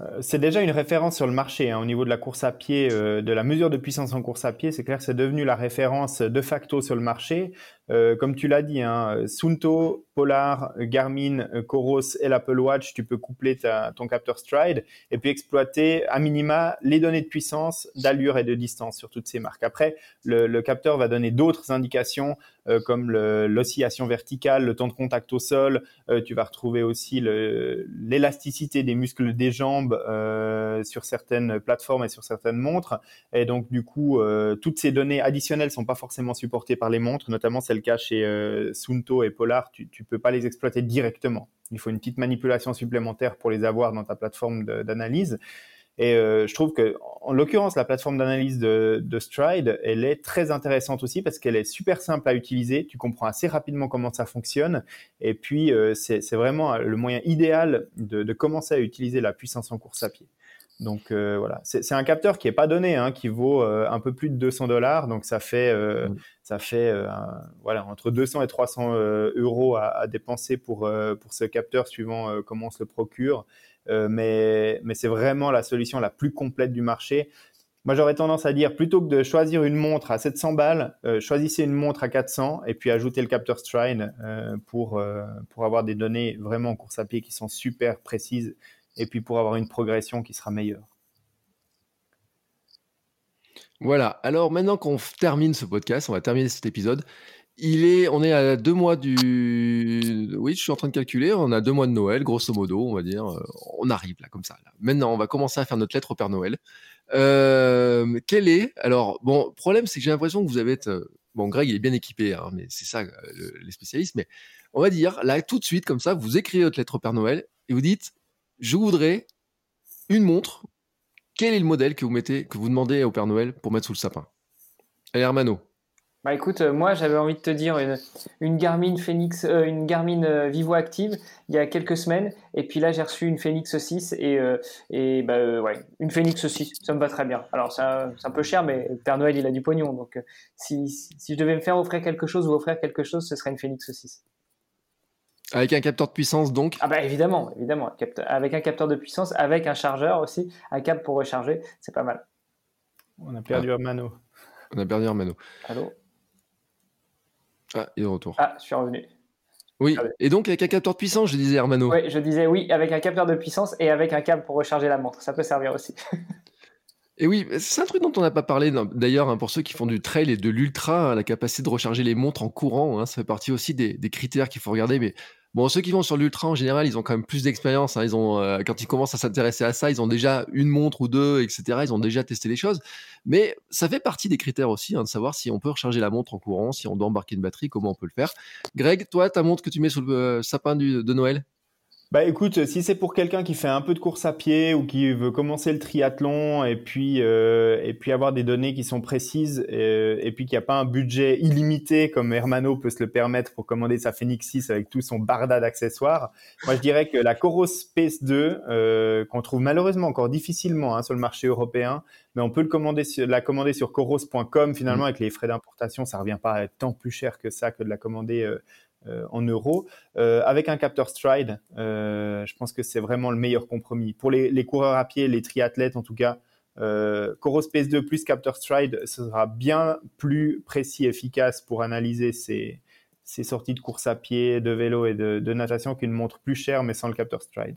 Euh, c'est déjà une référence sur le marché hein, au niveau de la course à pied, de la mesure de puissance en course à pied. C'est clair c'est devenu la référence de facto sur le marché. Comme tu l'as dit, hein, Sunto, Polar, Garmin, Coros et l'Apple Watch, tu peux coupler ton capteur Stride et puis exploiter à minima les données de puissance, d'allure et de distance sur toutes ces marques. Après, le, capteur va donner d'autres indications euh, comme l'oscillation verticale, le temps de contact au sol. Euh, tu vas retrouver aussi l'élasticité des muscles des jambes euh, sur certaines plateformes et sur certaines montres. Et donc, du coup, toutes ces données additionnelles sont pas forcément supportées par les montres, notamment c'est le cas chez Sunto et Polar. Tu, tu peux pas les exploiter directement. Il faut une petite manipulation supplémentaire pour les avoir dans ta plateforme d'analyse. Et euh, je trouve que, en l'occurrence, la plateforme d'analyse de, Stride, elle est très intéressante aussi parce qu'elle est super simple à utiliser. Tu comprends assez rapidement comment ça fonctionne. Et puis, euh, c'est vraiment le moyen idéal de, commencer à utiliser la puissance en course à pied. Donc euh, voilà, c'est un capteur qui est pas donné, hein, qui vaut un peu plus de 200 dollars. Donc ça fait, ça fait voilà entre 200 et 300 euros à, dépenser pour pour ce capteur suivant comment on se le procure. Euh, mais, mais c'est vraiment la solution la plus complète du marché. Moi, j'aurais tendance à dire, plutôt que de choisir une montre à 700 balles, euh, choisissez une montre à 400 et puis ajoutez le capteur Strine euh, pour, pour avoir des données vraiment en course à pied qui sont super précises et puis pour avoir une progression qui sera meilleure. Voilà, alors maintenant qu'on termine ce podcast, on va terminer cet épisode, il est, on est à deux mois du. Oui, je suis en train de calculer. On a deux mois de Noël, grosso modo, on va dire. Euh, on arrive là, comme ça. Maintenant, on va commencer à faire notre lettre au Père Noël. Euh, quel est Alors, bon, problème, c'est que j'ai l'impression que vous avez. Euh, bon, Greg, il est bien équipé, hein, mais c'est ça les spécialistes. Mais on va dire là, tout de suite, comme ça, vous écrivez votre lettre au Père Noël et vous dites Je voudrais une montre. Quel est le modèle que vous mettez, que vous demandez au Père Noël pour mettre sous le sapin? Allez, Hermano. Bah écoute, euh, moi j'avais envie de te dire une, Garmin Phoenix, euh, une Garmin euh, Vivo Active il y a quelques semaines, et puis là j'ai reçu une Phoenix 6 et, et bah, une Phoenix 6, ça me va très bien. Alors c'est un, peu cher, mais Père Noël il a du pognon, donc si, si, je devais me faire offrir quelque chose ou offrir quelque chose, ce serait une Phoenix 6. Avec un capteur de puissance donc Ah bah évidemment, évidemment, avec un capteur de puissance, avec un chargeur aussi, un câble pour recharger, c'est pas mal. On a perdu ah. Mano. On a perdu Armano. Allô? Ah, il est de retour. Ah, je suis revenu. Oui, et donc avec un capteur de puissance, je disais Hermano. Oui, je disais oui, avec un capteur de puissance et avec un câble pour recharger la montre. Ça peut servir aussi. et oui, c'est un truc dont on n'a pas parlé d'ailleurs hein, pour ceux qui font du trail et de l'ultra, hein, la capacité de recharger les montres en courant, hein, ça fait partie aussi des, critères qu'il faut regarder. Mais Bon, ceux qui vont sur l'ultra en général, ils ont quand même plus d'expérience. Ils ont, euh, quand ils commencent à s'intéresser à ça, ils ont déjà une montre ou deux, etc. Ils ont déjà testé les choses. Mais ça fait partie des critères aussi, de savoir si on peut recharger la montre en courant, si on doit embarquer une batterie, comment on peut le faire. Greg, toi, ta montre que tu mets sous le euh, sapin de Noël? Bah écoute, si c'est pour quelqu'un qui fait un peu de course à pied ou qui veut commencer le triathlon et puis euh, et puis avoir des données qui sont précises et, et puis qu'il n'y a pas un budget illimité comme Hermano peut se le permettre pour commander sa Phoenix 6 avec tout son barda d'accessoires, moi je dirais que la Coros Space 2 euh, qu'on trouve malheureusement encore difficilement hein, sur le marché européen, mais on peut le commander sur, la commander sur coros.com finalement mmh. avec les frais d'importation, ça revient pas à être tant plus cher que ça que de la commander euh, euh, en euros. Euh, avec un capteur Stride, euh, je pense que c'est vraiment le meilleur compromis. Pour les, coureurs à pied, les triathlètes en tout cas, Coros PS2 plus capteur Stride, sera bien plus précis et efficace pour analyser ces, sorties de course à pied, de vélo et de, natation qu'une montre plus chère mais sans le capteur Stride.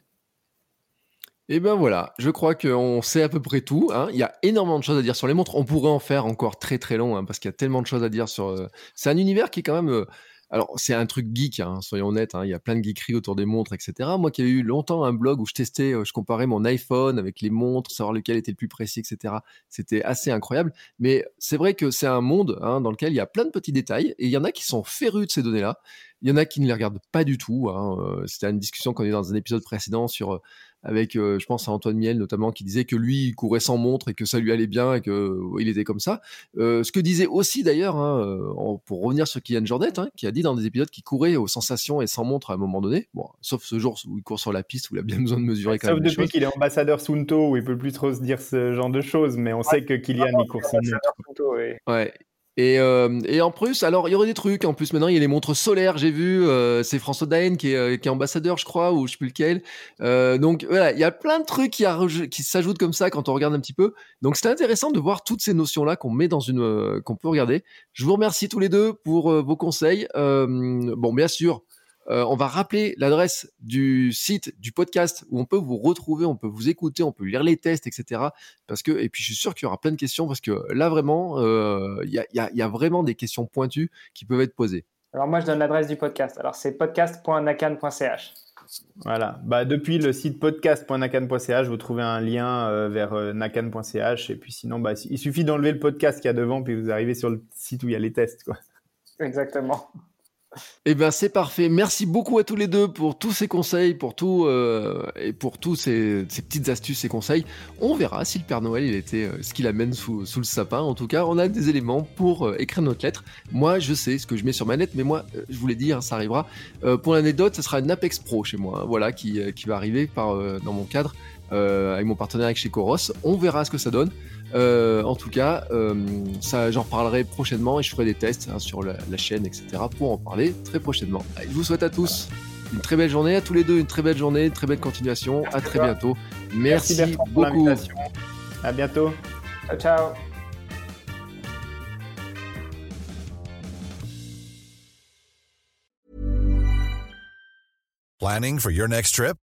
Et eh ben voilà, je crois qu'on sait à peu près tout. Hein. Il y a énormément de choses à dire sur les montres. On pourrait en faire encore très très long hein, parce qu'il y a tellement de choses à dire sur. C'est un univers qui est quand même alors, c'est un truc geek, hein, soyons honnêtes, hein, il y a plein de geekeries autour des montres, etc. Moi qui ai eu longtemps un blog où je testais, euh, je comparais mon iPhone avec les montres, savoir lequel était le plus précis, etc. C'était assez incroyable. Mais c'est vrai que c'est un monde hein, dans lequel il y a plein de petits détails et il y en a qui sont férus de ces données-là. Il y en a qui ne les regardent pas du tout. Euh, c'était une discussion qu'on a eu dans un épisode précédent sur euh, avec, euh, je pense à Antoine Miel notamment, qui disait que lui, il courait sans montre et que ça lui allait bien et que il était comme ça. Euh, ce que disait aussi d'ailleurs, hein, euh, pour revenir sur Kylian Jornet, hein, qui a dit dans des épisodes qu'il courait aux sensations et sans montre à un moment donné. Bon, sauf ce jour où il court sur la piste où il a bien besoin de mesurer quand sauf depuis qu'il est ambassadeur Sunto où il peut plus trop se dire ce genre de choses, mais on sait que Kylian il court sans montre. Ouais. Euh, et, en plus, alors il y aurait des trucs. En plus, maintenant il y a les montres solaires. J'ai vu, euh, c'est François Daen qui est, euh, qui est, ambassadeur, je crois, ou je sais plus lequel. donc voilà, il y a plein de trucs qui, qui s'ajoutent comme ça quand on regarde un petit peu. Donc c'était intéressant de voir toutes ces notions là qu'on met dans une, qu'on peut regarder. Je vous remercie tous les deux pour vos conseils. bon, bien sûr, euh, on va rappeler l'adresse du site du podcast où on peut vous retrouver, on peut vous écouter, on peut lire les tests, etc. Parce que et puis je suis sûr qu'il y aura plein de questions parce que là vraiment, euh, il y, a, vraiment des questions pointues qui peuvent être posées. Alors moi je donne l'adresse du podcast. Alors c'est podcast.nakan.ch. Voilà. Bah, depuis le site podcast.nakan.ch, vous trouvez un lien euh, vers nakan.ch. Et puis sinon, bah, il suffit d'enlever le podcast qu'il y a devant, puis vous arrivez sur le site où il y a les tests. Quoi. Exactement. Eh bien, c'est parfait. Merci beaucoup à tous les deux pour tous ces conseils, pour tout euh, et pour tous ces, petites astuces et conseils. On verra si le Père Noël il était euh, ce qu'il amène sous, le sapin. En tout cas, on a des éléments pour euh, écrire notre lettre. Moi, je sais ce que je mets sur ma lettre, mais moi, je vous l'ai dit, hein, ça arrivera. pour l'anecdote, ce sera une Apex Pro chez moi, hein, voilà, qui, qui, va arriver par, dans mon cadre avec mon partenaire avec chez Coros. On verra ce que ça donne. Euh, en tout cas, euh, ça, j'en reparlerai prochainement et je ferai des tests hein, sur la, chaîne, etc. pour en parler très prochainement. je vous souhaite à tous une très belle journée, à tous les deux une très belle journée, une très belle continuation. à très bientôt. Merci, beaucoup. À bientôt. Ciao, ciao. Planning for your next trip?